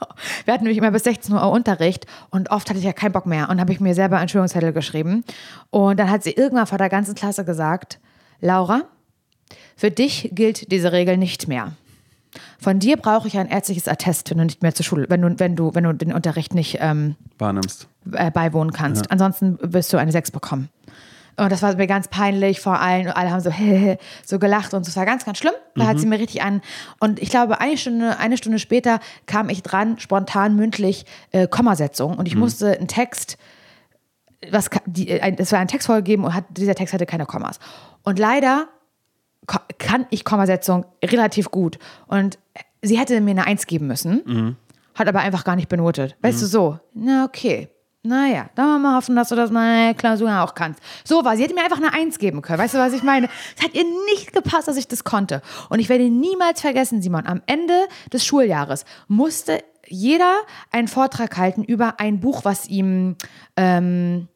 (laughs) Wir hatten nämlich immer bis 16 Uhr Unterricht und oft hatte ich ja keinen Bock mehr und habe ich mir selber Entschuldigungszettel geschrieben. Und dann hat sie irgendwann vor der ganzen Klasse gesagt, Laura, für dich gilt diese Regel nicht mehr. Von dir brauche ich ein ärztliches Attest, wenn du nicht mehr zur Schule, wenn du, wenn du, wenn du den Unterricht nicht ähm, Wahrnimmst. äh, beiwohnen kannst. Ansonsten wirst du eine 6 bekommen. Und das war mir ganz peinlich vor allen. Und alle haben so, (laughs) so gelacht und es war ganz, ganz schlimm. Da hat sie mir richtig an. Und ich glaube, eine Stunde, eine Stunde später kam ich dran, spontan mündlich äh, Kommasetzung. Und ich musste einen Text, was, die, äh, ein, es war ein Text vorgegeben und hat, dieser Text hatte keine Kommas. Und leider kann ich Kommasetzung relativ gut. Und sie hätte mir eine Eins geben müssen, hat aber einfach gar nicht benotet. Weißt du, so, na okay. Naja, dann wollen wir mal hoffen, dass du das mal Klausur auch kannst. So war, sie hätte mir einfach eine Eins geben können. Weißt du, was ich meine? Es hat ihr nicht gepasst, dass ich das konnte. Und ich werde niemals vergessen, Simon, am Ende des Schuljahres musste jeder einen Vortrag halten über ein Buch, was ihm ähm,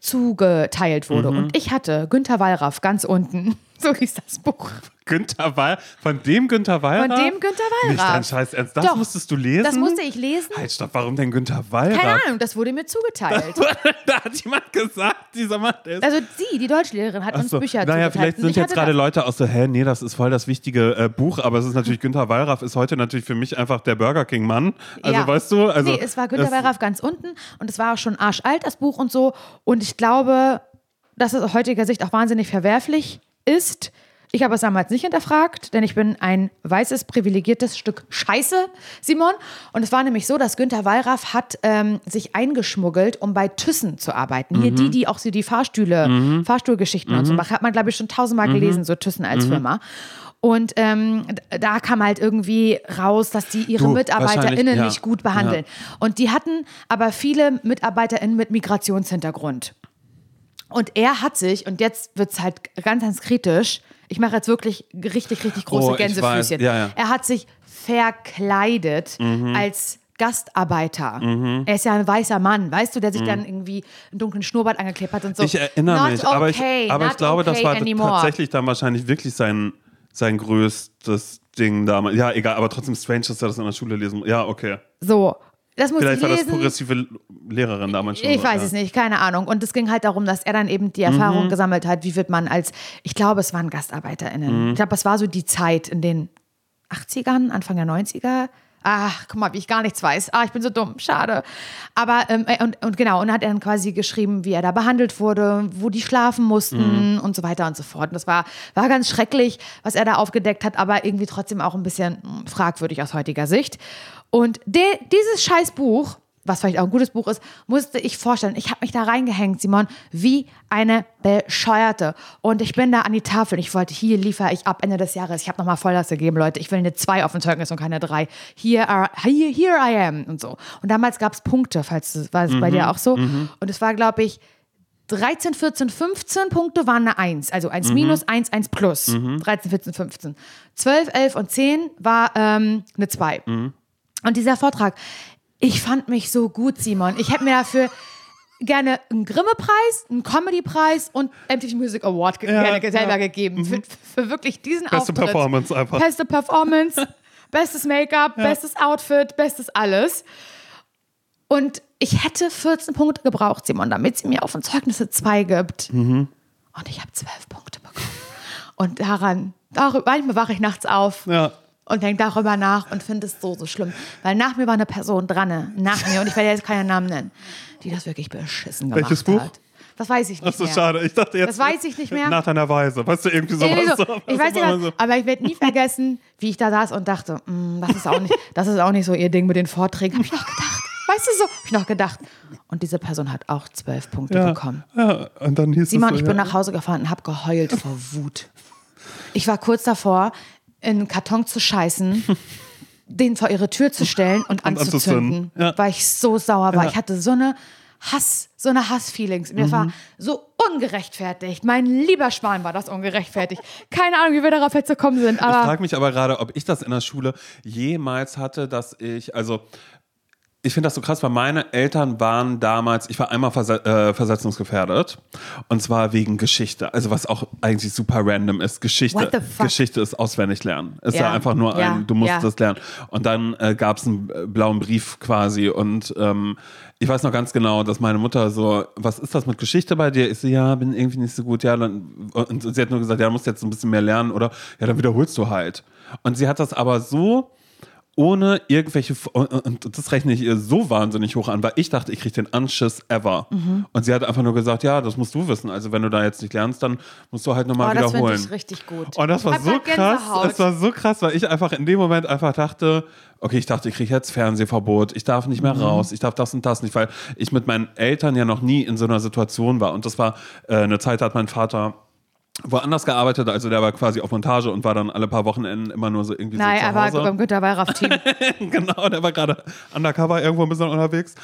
zugeteilt wurde. Und ich hatte Günter Wallraff ganz unten. (laughs) So hieß das Buch. Günther Wall, von dem Günther Wallraff? Von dem Günther Nicht Wallraff. dein Scheiß Ernst, das Doch, musstest du lesen? Das musste ich lesen. Halt, stopp, warum denn Günther Wallraff? Keine Ahnung, das wurde mir zugeteilt. (laughs) da hat jemand gesagt, dieser Mann, ist Also sie, die Deutschlehrerin, hat uns Achso, Bücher naja, vielleicht sind jetzt gerade. Leute aus so, hä, nee, das ist voll das wichtige äh, Buch, aber es ist natürlich Günther Wallraff ist heute natürlich für mich einfach der Burger King Mann. Also Ja. weißt du, also nee, es war Günter das- Wallraff ganz unten und es war auch schon arschalt, das Buch und so. Und ich glaube, dass es aus heutiger Sicht auch wahnsinnig verwerflich ist. Ich habe es damals nicht hinterfragt, denn ich bin ein weißes, privilegiertes Stück Scheiße, Simon. Und es war nämlich so, dass Günter Wallraff hat ähm, sich eingeschmuggelt, um bei Thyssen zu arbeiten. Hier die, die auch so die Fahrstühle, Fahrstuhlgeschichten und so machen, hat man, glaube ich, schon tausendmal gelesen, so Thyssen als Firma. Und ähm, da kam halt irgendwie raus, dass die ihre Du, MitarbeiterInnen ja. nicht gut behandeln. Und die hatten aber viele MitarbeiterInnen mit Migrationshintergrund. Und er hat sich, und jetzt wird es halt ganz, ganz kritisch, ich mache jetzt wirklich richtig, richtig große Oh, Gänsefüßchen. ja, ja. Er hat sich verkleidet als Gastarbeiter. Mhm. Er ist ja ein weißer Mann, weißt du, der sich dann irgendwie einen dunklen Schnurrbart angeklebt hat und so. Ich erinnere Not mich, aber, okay, ich, aber ich glaube, das okay war anymore. tatsächlich dann wahrscheinlich wirklich sein, sein größtes Ding damals. Ja, egal, aber trotzdem strange, dass er das in der Schule lesen muss. Ja, okay. So, das muss Vielleicht ich war das lesen. progressive Lehrerin damals schon. Ich weiß ja. es nicht, keine Ahnung. Und es ging halt darum, dass er dann eben die Erfahrung Mhm. gesammelt hat, wie wird man als, ich glaube, es waren GastarbeiterInnen. Mhm. Ich glaube, es war so die Zeit in den 80ern, Anfang der 90er. Ach, guck mal, wie ich gar nichts weiß. Ah, ich bin so dumm, schade. Aber, ähm, äh, und, und genau, und hat dann quasi geschrieben, wie er da behandelt wurde, wo die schlafen mussten Mhm. und so weiter und so fort. Und das war, war ganz schrecklich, was er da aufgedeckt hat, aber irgendwie trotzdem auch ein bisschen mm, fragwürdig aus heutiger Sicht. Und de, dieses scheiß Buch, was vielleicht auch ein gutes Buch ist, musste ich vorstellen. Ich habe mich da reingehängt, Simon, wie eine Bescheuerte. Und ich bin da an die Tafel. Ich wollte, hier liefere ich ab Ende des Jahres. Ich habe nochmal Vollgas gegeben, Leute. Ich will eine 2 auf dem Zeugnis und keine 3. Here, are, here, here I am und so. Und damals gab es Punkte, falls das, war es bei dir auch so. Und es war, glaube ich, 13, 14, 15 Punkte waren eine 1. Also 1 minus, 1, 1 plus. 13, 14, 15. 12, 11 und 10 war ähm, eine 2. Und dieser Vortrag, ich fand mich so gut, Simon. Ich hätte mir dafür gerne einen Grimme-Preis, einen Comedy-Preis und MTV Music Award ge Ja, gerne selber ja. gegeben. Für, für wirklich diesen Beste Auftritt. Performance einfach. Beste Performance, (laughs) bestes Make-up, bestes Outfit, bestes alles. Und ich hätte 14 Punkte gebraucht, Simon, damit sie mir auf den Zeugnisse 2 gibt. Mhm. Und ich habe 12 Punkte bekommen. Und daran, darüber, manchmal wache ich nachts auf Ja. Und denke darüber nach und finde es so, so schlimm. Weil nach mir war eine Person dran, ne? nach mir, und ich werde jetzt keinen Namen nennen, die das wirklich beschissen gemacht Welches Buch? hat. Das weiß ich Ach nicht so, mehr. schade. Ich dachte jetzt. Das weiß ich nicht mehr. Nach deiner Weise. Weißt du, irgendwie sowas. Irgendwie so. so. (laughs) Ich weiß nicht, so. aber ich werde nie vergessen, wie ich da saß und dachte, "Mm, das, ist auch nicht, das ist auch nicht so ihr Ding mit den Vorträgen. Habe ich noch gedacht. Weißt du so? Habe ich noch gedacht. Und diese Person hat auch zwölf Punkte Ja, bekommen. ja, und dann hieß Simon, es so, ich bin ja. nach Hause gefahren und habe geheult vor Wut. Ich war kurz davor, in einen Karton zu scheißen, (laughs) den vor ihre Tür zu stellen und, anzuzünden, anzuzünden, ja. weil ich so sauer war. Ja. Ich hatte so eine Hass, so eine Hassfeelings. Mir Mhm. war so ungerechtfertigt. Mein lieber Schwan war das ungerechtfertigt. Keine Ahnung, wie wir darauf jetzt gekommen sind, Ich frage mich aber gerade, ob ich das in der Schule jemals hatte, dass ich, also ich finde das so krass, weil meine Eltern waren damals, ich war einmal verse äh, versetzungsgefährdet und zwar wegen Geschichte, also was auch eigentlich super random ist. Geschichte? Geschichte ist auswendig lernen. Ist ja, Ja, einfach nur ja, ein, du musst ja. das lernen. Und dann äh, gab es einen äh, blauen Brief quasi und ähm, ich weiß noch ganz genau, dass meine Mutter so, was ist das mit Geschichte bei dir? Ich so, ja, bin irgendwie nicht so gut, ja, dann, und sie hat nur gesagt, ja, du musst jetzt ein bisschen mehr lernen oder ja, dann wiederholst du halt. Und sie hat das aber so ohne irgendwelche, und das rechne ich ihr so wahnsinnig hoch an, weil ich dachte, ich kriege den Anschiss ever. Mhm. Und sie hat einfach nur gesagt, ja, das musst du wissen. Also wenn du da jetzt nicht lernst, dann musst du halt nochmal oh, das finde wiederholen. ich richtig gut. Und das war Hat so krass. Es war so krass, weil ich einfach in dem Moment einfach dachte, okay, ich dachte, ich kriege jetzt Fernsehverbot, ich darf nicht mehr Mhm. raus, ich darf das und das nicht, weil ich mit meinen Eltern ja noch nie in so einer Situation war. Und das war äh, eine Zeit, da hat mein Vater woanders gearbeitet, also der war quasi auf Montage und war dann alle paar Wochenenden immer nur so irgendwie Nein, so zu er war Hause. beim Günter Wallraff-Team. (laughs) genau, der war gerade undercover irgendwo ein bisschen unterwegs.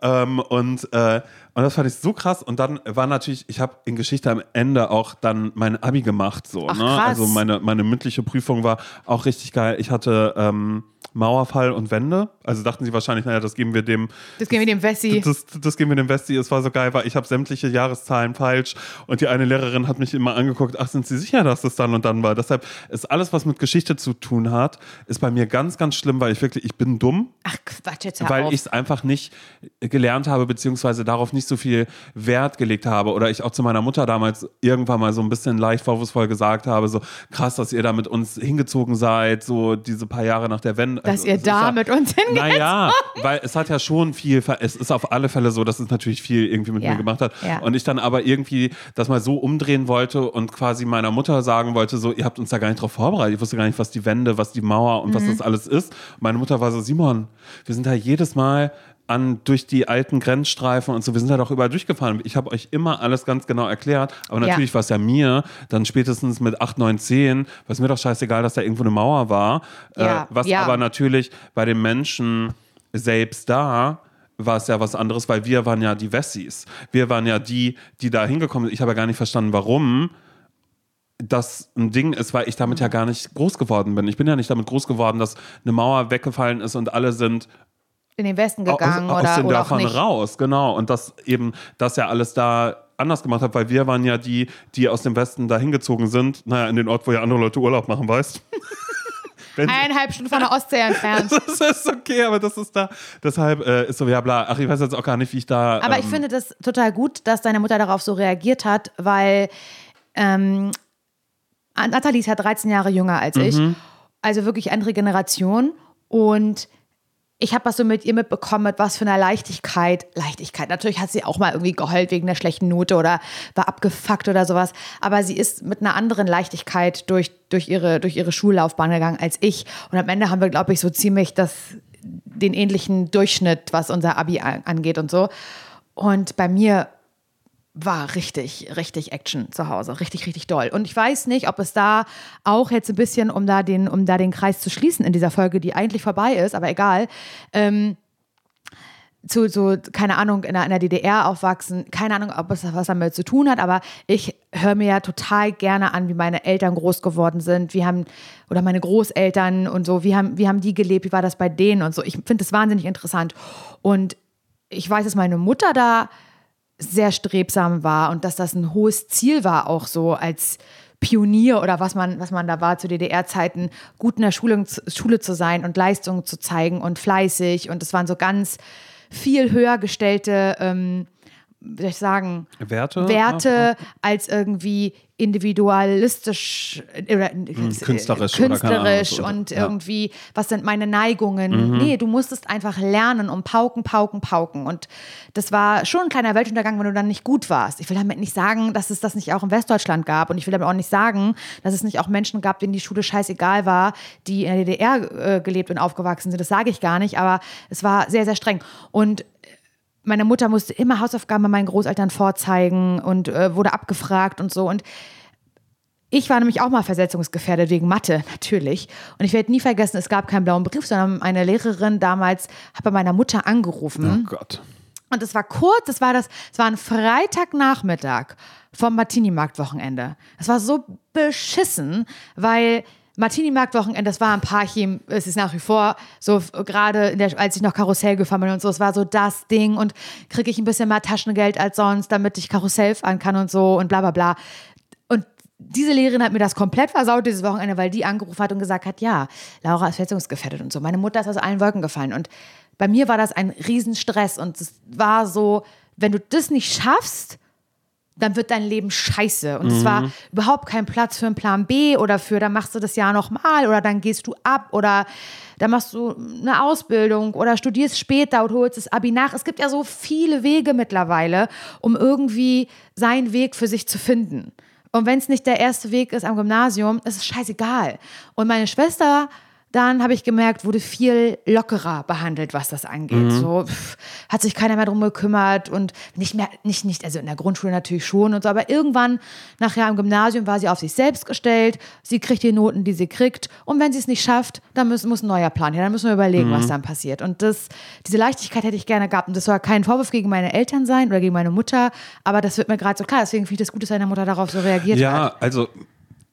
Ähm, und, äh, und das fand ich so krass. Und dann war natürlich, ich habe in Geschichte am Ende auch dann mein Abi gemacht. So, Ach, ne? Also meine, meine mündliche Prüfung war auch richtig geil. Ich hatte ähm, Mauerfall und Wände. Also dachten sie wahrscheinlich, naja, das geben wir dem Das gehen wir dem Wessi. das, das geben wir dem Westi. Es war so geil, weil ich habe sämtliche Jahreszahlen falsch und die eine Lehrerin hat mich immer angeguckt, ach, sind Sie sicher, dass das dann und dann war? Deshalb ist alles, was mit Geschichte zu tun hat, ist bei mir ganz, ganz schlimm, weil ich wirklich, ich bin dumm, Ach Quatsch, jetzt hör weil ich es einfach nicht gelernt habe, beziehungsweise darauf nicht so viel Wert gelegt habe. Oder ich auch zu meiner Mutter damals irgendwann mal so ein bisschen leicht vorwurfsvoll gesagt habe, so krass, dass ihr da mit uns hingezogen seid, so diese paar Jahre nach der Wende. Dass Also, ihr da ja- mit uns hingeht. naja, weil es hat ja schon viel, es ist auf alle Fälle so, dass es natürlich viel irgendwie mit Ja, mir gemacht hat. ja. Und ich dann aber irgendwie das mal so umdrehen wollte und quasi meiner Mutter sagen wollte, so, ihr habt uns da gar nicht drauf vorbereitet. Ich wusste gar nicht, was die Wände, was die Mauer und Mhm. was das alles ist. Meine Mutter war so, Simon, wir sind da jedes Mal an, durch die alten Grenzstreifen und so, wir sind da doch überall durchgefahren. Ich habe euch immer alles ganz genau erklärt, aber Ja. natürlich war es ja mir dann spätestens mit 8, 9, 10, war es mir doch scheißegal, dass da irgendwo eine Mauer war. Ja, Äh, was ja. aber natürlich bei den Menschen selbst da war es ja was anderes, weil wir waren ja die Wessis. Wir waren ja die, die da hingekommen sind. Ich habe ja gar nicht verstanden, warum das ein Ding ist, weil ich damit ja gar nicht groß geworden bin. Ich bin ja nicht damit groß geworden, dass eine Mauer weggefallen ist und alle sind in den Westen aus, gegangen aus oder, den oder auch Dörfern nicht. raus, genau. Und dass eben das ja alles da anders gemacht hat, weil wir waren ja die, die aus dem Westen da hingezogen sind, naja, in den Ort, wo ja andere Leute Urlaub machen, weißt (laughs) Wenn sie- Eineinhalb Stunden von der Ostsee entfernt. (laughs) das ist okay, aber das ist da. Deshalb äh, ist so, ja, bla. Ach, ich weiß jetzt auch gar nicht, wie ich da. Aber ähm, ich finde das total gut, dass deine Mutter darauf so reagiert hat, weil ähm, Nathalie ist ja 13 Jahre jünger als ich. Mhm. Also wirklich andere Generation. Und ich habe was so mit ihr mitbekommen, mit was für einer Leichtigkeit. Leichtigkeit. Natürlich hat sie auch mal irgendwie geheult wegen einer schlechten Note oder war abgefuckt oder sowas. Aber sie ist mit einer anderen Leichtigkeit durch, durch, ihre, durch ihre Schullaufbahn gegangen als ich. Und am Ende haben wir, glaube ich, so ziemlich das, den ähnlichen Durchschnitt, was unser Abi an- angeht und so. Und bei mir war richtig, richtig Action zu Hause. Richtig, richtig doll. Und ich weiß nicht, ob es da auch jetzt ein bisschen, um da den, um da den Kreis zu schließen in dieser Folge, die eigentlich vorbei ist, aber egal, ähm, zu, so, keine Ahnung, in der, in der DDR aufwachsen, keine Ahnung, ob es was damit zu tun hat, aber ich höre mir ja total gerne an, wie meine Eltern groß geworden sind, wie haben, oder meine Großeltern und so, wie haben, wie haben die gelebt, wie war das bei denen und so. Ich finde das wahnsinnig interessant. Und ich weiß, dass meine Mutter da sehr strebsam war und dass das ein hohes Ziel war, auch so als Pionier oder was man, was man da war zu DDR-Zeiten, gut in der Schule, Schule zu sein und Leistungen zu zeigen und fleißig. Und es waren so ganz viel höher gestellte, ähm, wie soll ich sagen, Werte? Werte als irgendwie individualistisch äh, oder äh, künstlerisch oder keine Ahnung, künstlerisch so, und ja. irgendwie, was sind meine Neigungen? Nee, du musstest einfach lernen und pauken, pauken, pauken. Und das war schon ein kleiner Weltuntergang, wenn du dann nicht gut warst. Ich will damit nicht sagen, dass es das nicht auch in Westdeutschland gab. Und ich will damit auch nicht sagen, dass es nicht auch Menschen gab, denen die Schule scheißegal war, die in der DDR äh, gelebt und aufgewachsen sind. Das sage ich gar nicht, aber es war sehr, sehr streng. Und meine Mutter musste immer Hausaufgaben bei meinen Großeltern vorzeigen und äh, wurde abgefragt und so. Und ich war nämlich auch mal versetzungsgefährdet wegen Mathe, (laughs) natürlich. Und ich werde nie vergessen, es gab keinen blauen Brief, sondern eine Lehrerin damals hat bei meiner Mutter angerufen. Oh Gott. Und es war kurz, das war das, es war ein Freitagnachmittag vom Martini-Markt-Wochenende. Es war so beschissen, weil Martini-Markt-Wochenende, das war ein Parchim, es ist nach wie vor so, gerade der- als ich noch Karussell gefahren bin und so, es war so das Ding und kriege ich ein bisschen mehr Taschengeld als sonst, damit ich Karussell fahren kann und so und bla bla bla. Und diese Lehrerin hat mir das komplett versaut dieses Wochenende, weil die angerufen hat und gesagt hat, ja, Laura ist verletzungsgefährdet und so. Meine Mutter ist aus allen Wolken gefallen und bei mir war das ein Riesenstress und es war so, wenn du das nicht schaffst, dann wird dein Leben scheiße. Und es war überhaupt kein Platz für einen Plan B oder für, dann machst du das Jahr nochmal oder dann gehst du ab oder dann machst du eine Ausbildung oder studierst später und holst das Abi nach. Es gibt ja so viele Wege mittlerweile, um irgendwie seinen Weg für sich zu finden. Und wenn es nicht der erste Weg ist am Gymnasium, ist es scheißegal. Und meine Schwester dann habe ich gemerkt, wurde viel lockerer behandelt, was das angeht. So pff, hat sich keiner mehr drum gekümmert und nicht mehr, nicht, nicht, also in der Grundschule natürlich schon und so, aber irgendwann nachher im Gymnasium war sie auf sich selbst gestellt. Sie kriegt die Noten, die sie kriegt. Und wenn sie es nicht schafft, dann muss, muss ein neuer Plan her. Dann müssen wir überlegen, was dann passiert. Und das, diese Leichtigkeit hätte ich gerne gehabt. Und das soll kein Vorwurf gegen meine Eltern sein oder gegen meine Mutter, aber das wird mir gerade so klar. Deswegen finde ich das gut, dass deine Mutter darauf so reagiert hat. Ja, also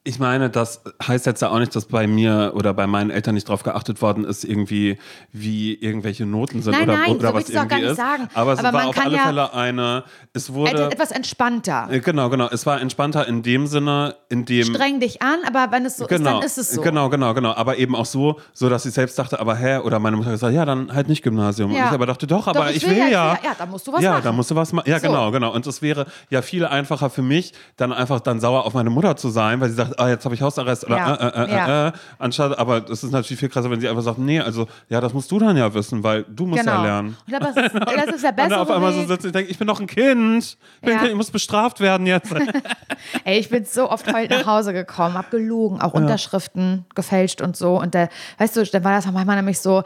ich meine, das heißt jetzt ja auch nicht, dass bei mir oder bei meinen Eltern nicht drauf geachtet worden ist, irgendwie, wie irgendwelche Noten sind Nein, oder, nein, oder so was will ich's auch gar irgendwie nicht ist. sagen. Aber es Aber war auf alle ja- Fälle eine, es wurde. Etwas entspannter. äh, Genau, genau. Es war entspannter in dem Sinne, in dem. Streng dich an, aber wenn es so ist, Genau, dann ist es so. genau, genau, genau. Aber eben auch so, so dass ich selbst dachte, aber hä, oder meine Mutter hat gesagt, ja, dann halt nicht Gymnasium. Ja. Und ich aber dachte, doch, aber Doch, ich, will ja. Ja, ja, da musst du was ja, machen. da musst du was machen. Ja, So. genau, genau. Und es wäre ja viel einfacher für mich, dann einfach dann sauer auf meine Mutter zu sein, weil sie sagt, ah, jetzt habe ich Hausarrest oder Ja, äh, äh, äh, ja. äh, anstatt, aber es ist natürlich viel krasser, wenn sie einfach sagt, nee, also ja, das musst du dann ja wissen, weil du musst ja Genau. lernen. Und aber das ist, (laughs) das ist der Und bessere auf einmal so sitzt und denkt, ich bin doch ein Kind. Ich, bin Ja. ein kind, ich muss bestraft werden jetzt. (laughs) Ey, ich bin so oft heute nach Hause gekommen, hab gelogen, auch Unterschriften gefälscht und so. Und da, weißt du, dann war das auch manchmal nämlich so,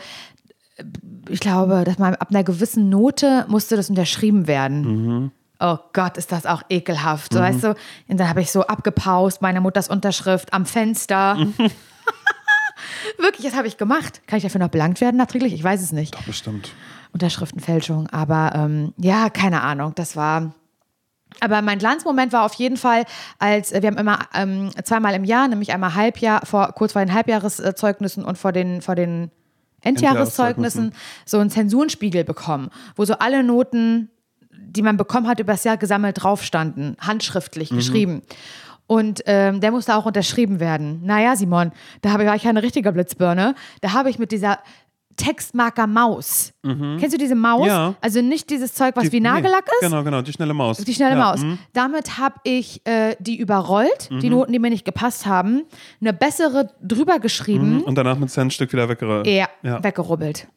ich glaube, dass man ab einer gewissen Note musste das unterschrieben werden. Oh Gott, ist das auch ekelhaft. So, Weißt du? Und dann habe ich so abgepaust, meine Mutters Unterschrift am Fenster. (laughs) Wirklich, das habe ich gemacht. Kann ich dafür noch belangt werden nachträglich? Ich weiß es nicht. Bestimmt. Unterschriftenfälschung. Aber ähm, ja, keine Ahnung. Das war. Aber mein Glanzmoment war auf jeden Fall, als äh, wir haben immer ähm, zweimal im Jahr, nämlich einmal Halbjahr, vor, kurz vor den Halbjahreszeugnissen und vor den, vor den Endjahreszeugnissen, so einen Zensurenspiegel bekommen, wo so alle Noten, die man bekommen hat, über das Jahr gesammelt drauf standen, handschriftlich geschrieben. Und ähm, der musste auch unterschrieben werden. Naja, Simon, da habe ich, war ich keine richtige Blitzbirne. Da habe ich mit dieser Textmarker Maus. Kennst du diese Maus? Mhm. Ja. Also nicht dieses Zeug, was Die- wie Nagellack nee, ist. Genau, genau, die schnelle Maus. Die schnelle ja, Maus. mhm. Damit habe ich äh, die überrollt, die Noten, die mir nicht gepasst haben, eine bessere drüber geschrieben, Und danach mit Centstück wieder weggerollt. ja, Ja. weggerubbelt.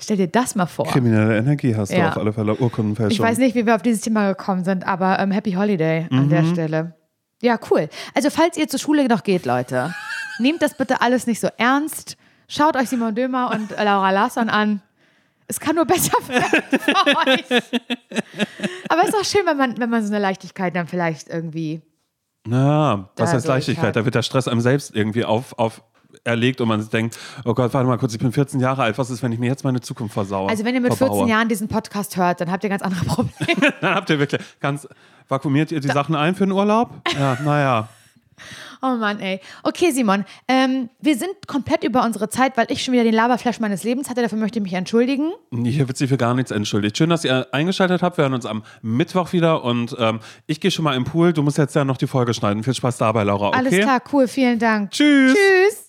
Stell dir das mal vor. Kriminelle Energie hast du Ja. auf alle Fälle. Urkundenfälschung. Ich weiß nicht, wie wir auf dieses Thema gekommen sind, aber ähm, Happy Holiday an der Mhm. Stelle. Ja, cool. Also, falls ihr zur Schule noch geht, Leute, (laughs) nehmt das bitte alles nicht so ernst. Schaut euch Simon Dömer und (laughs) Laura Larsson an. Es kann nur besser (laughs) werden für euch. Aber es ist auch schön, wenn man, wenn man so eine Leichtigkeit dann vielleicht irgendwie. Na, was heißt Leichtigkeit? ich. Da wird der Stress einem selbst irgendwie auf, auf erlegt und man denkt, oh Gott, warte mal kurz, ich bin 14 Jahre alt, was ist, wenn ich mir jetzt meine Zukunft versaue? Also, wenn ihr mit 14 verbaue? Jahren diesen Podcast hört, dann habt ihr ganz andere Probleme. (laughs) Dann habt ihr wirklich ganz, vakuumiert ihr die Sachen ein für den Urlaub? Ja, naja. (laughs) Oh Mann, ey. Okay, Simon, ähm, wir sind komplett über unsere Zeit, weil ich schon wieder den Laberflash meines Lebens hatte. Dafür möchte ich mich entschuldigen. Hier wird sich für gar nichts entschuldigt. Schön, dass ihr eingeschaltet habt. Wir hören uns am Mittwoch wieder und ähm, ich gehe schon mal im Pool. Du musst jetzt ja noch die Folge schneiden. Viel Spaß dabei, Laura. Okay? Alles klar, cool, vielen Dank. Tschüss. Tschüss.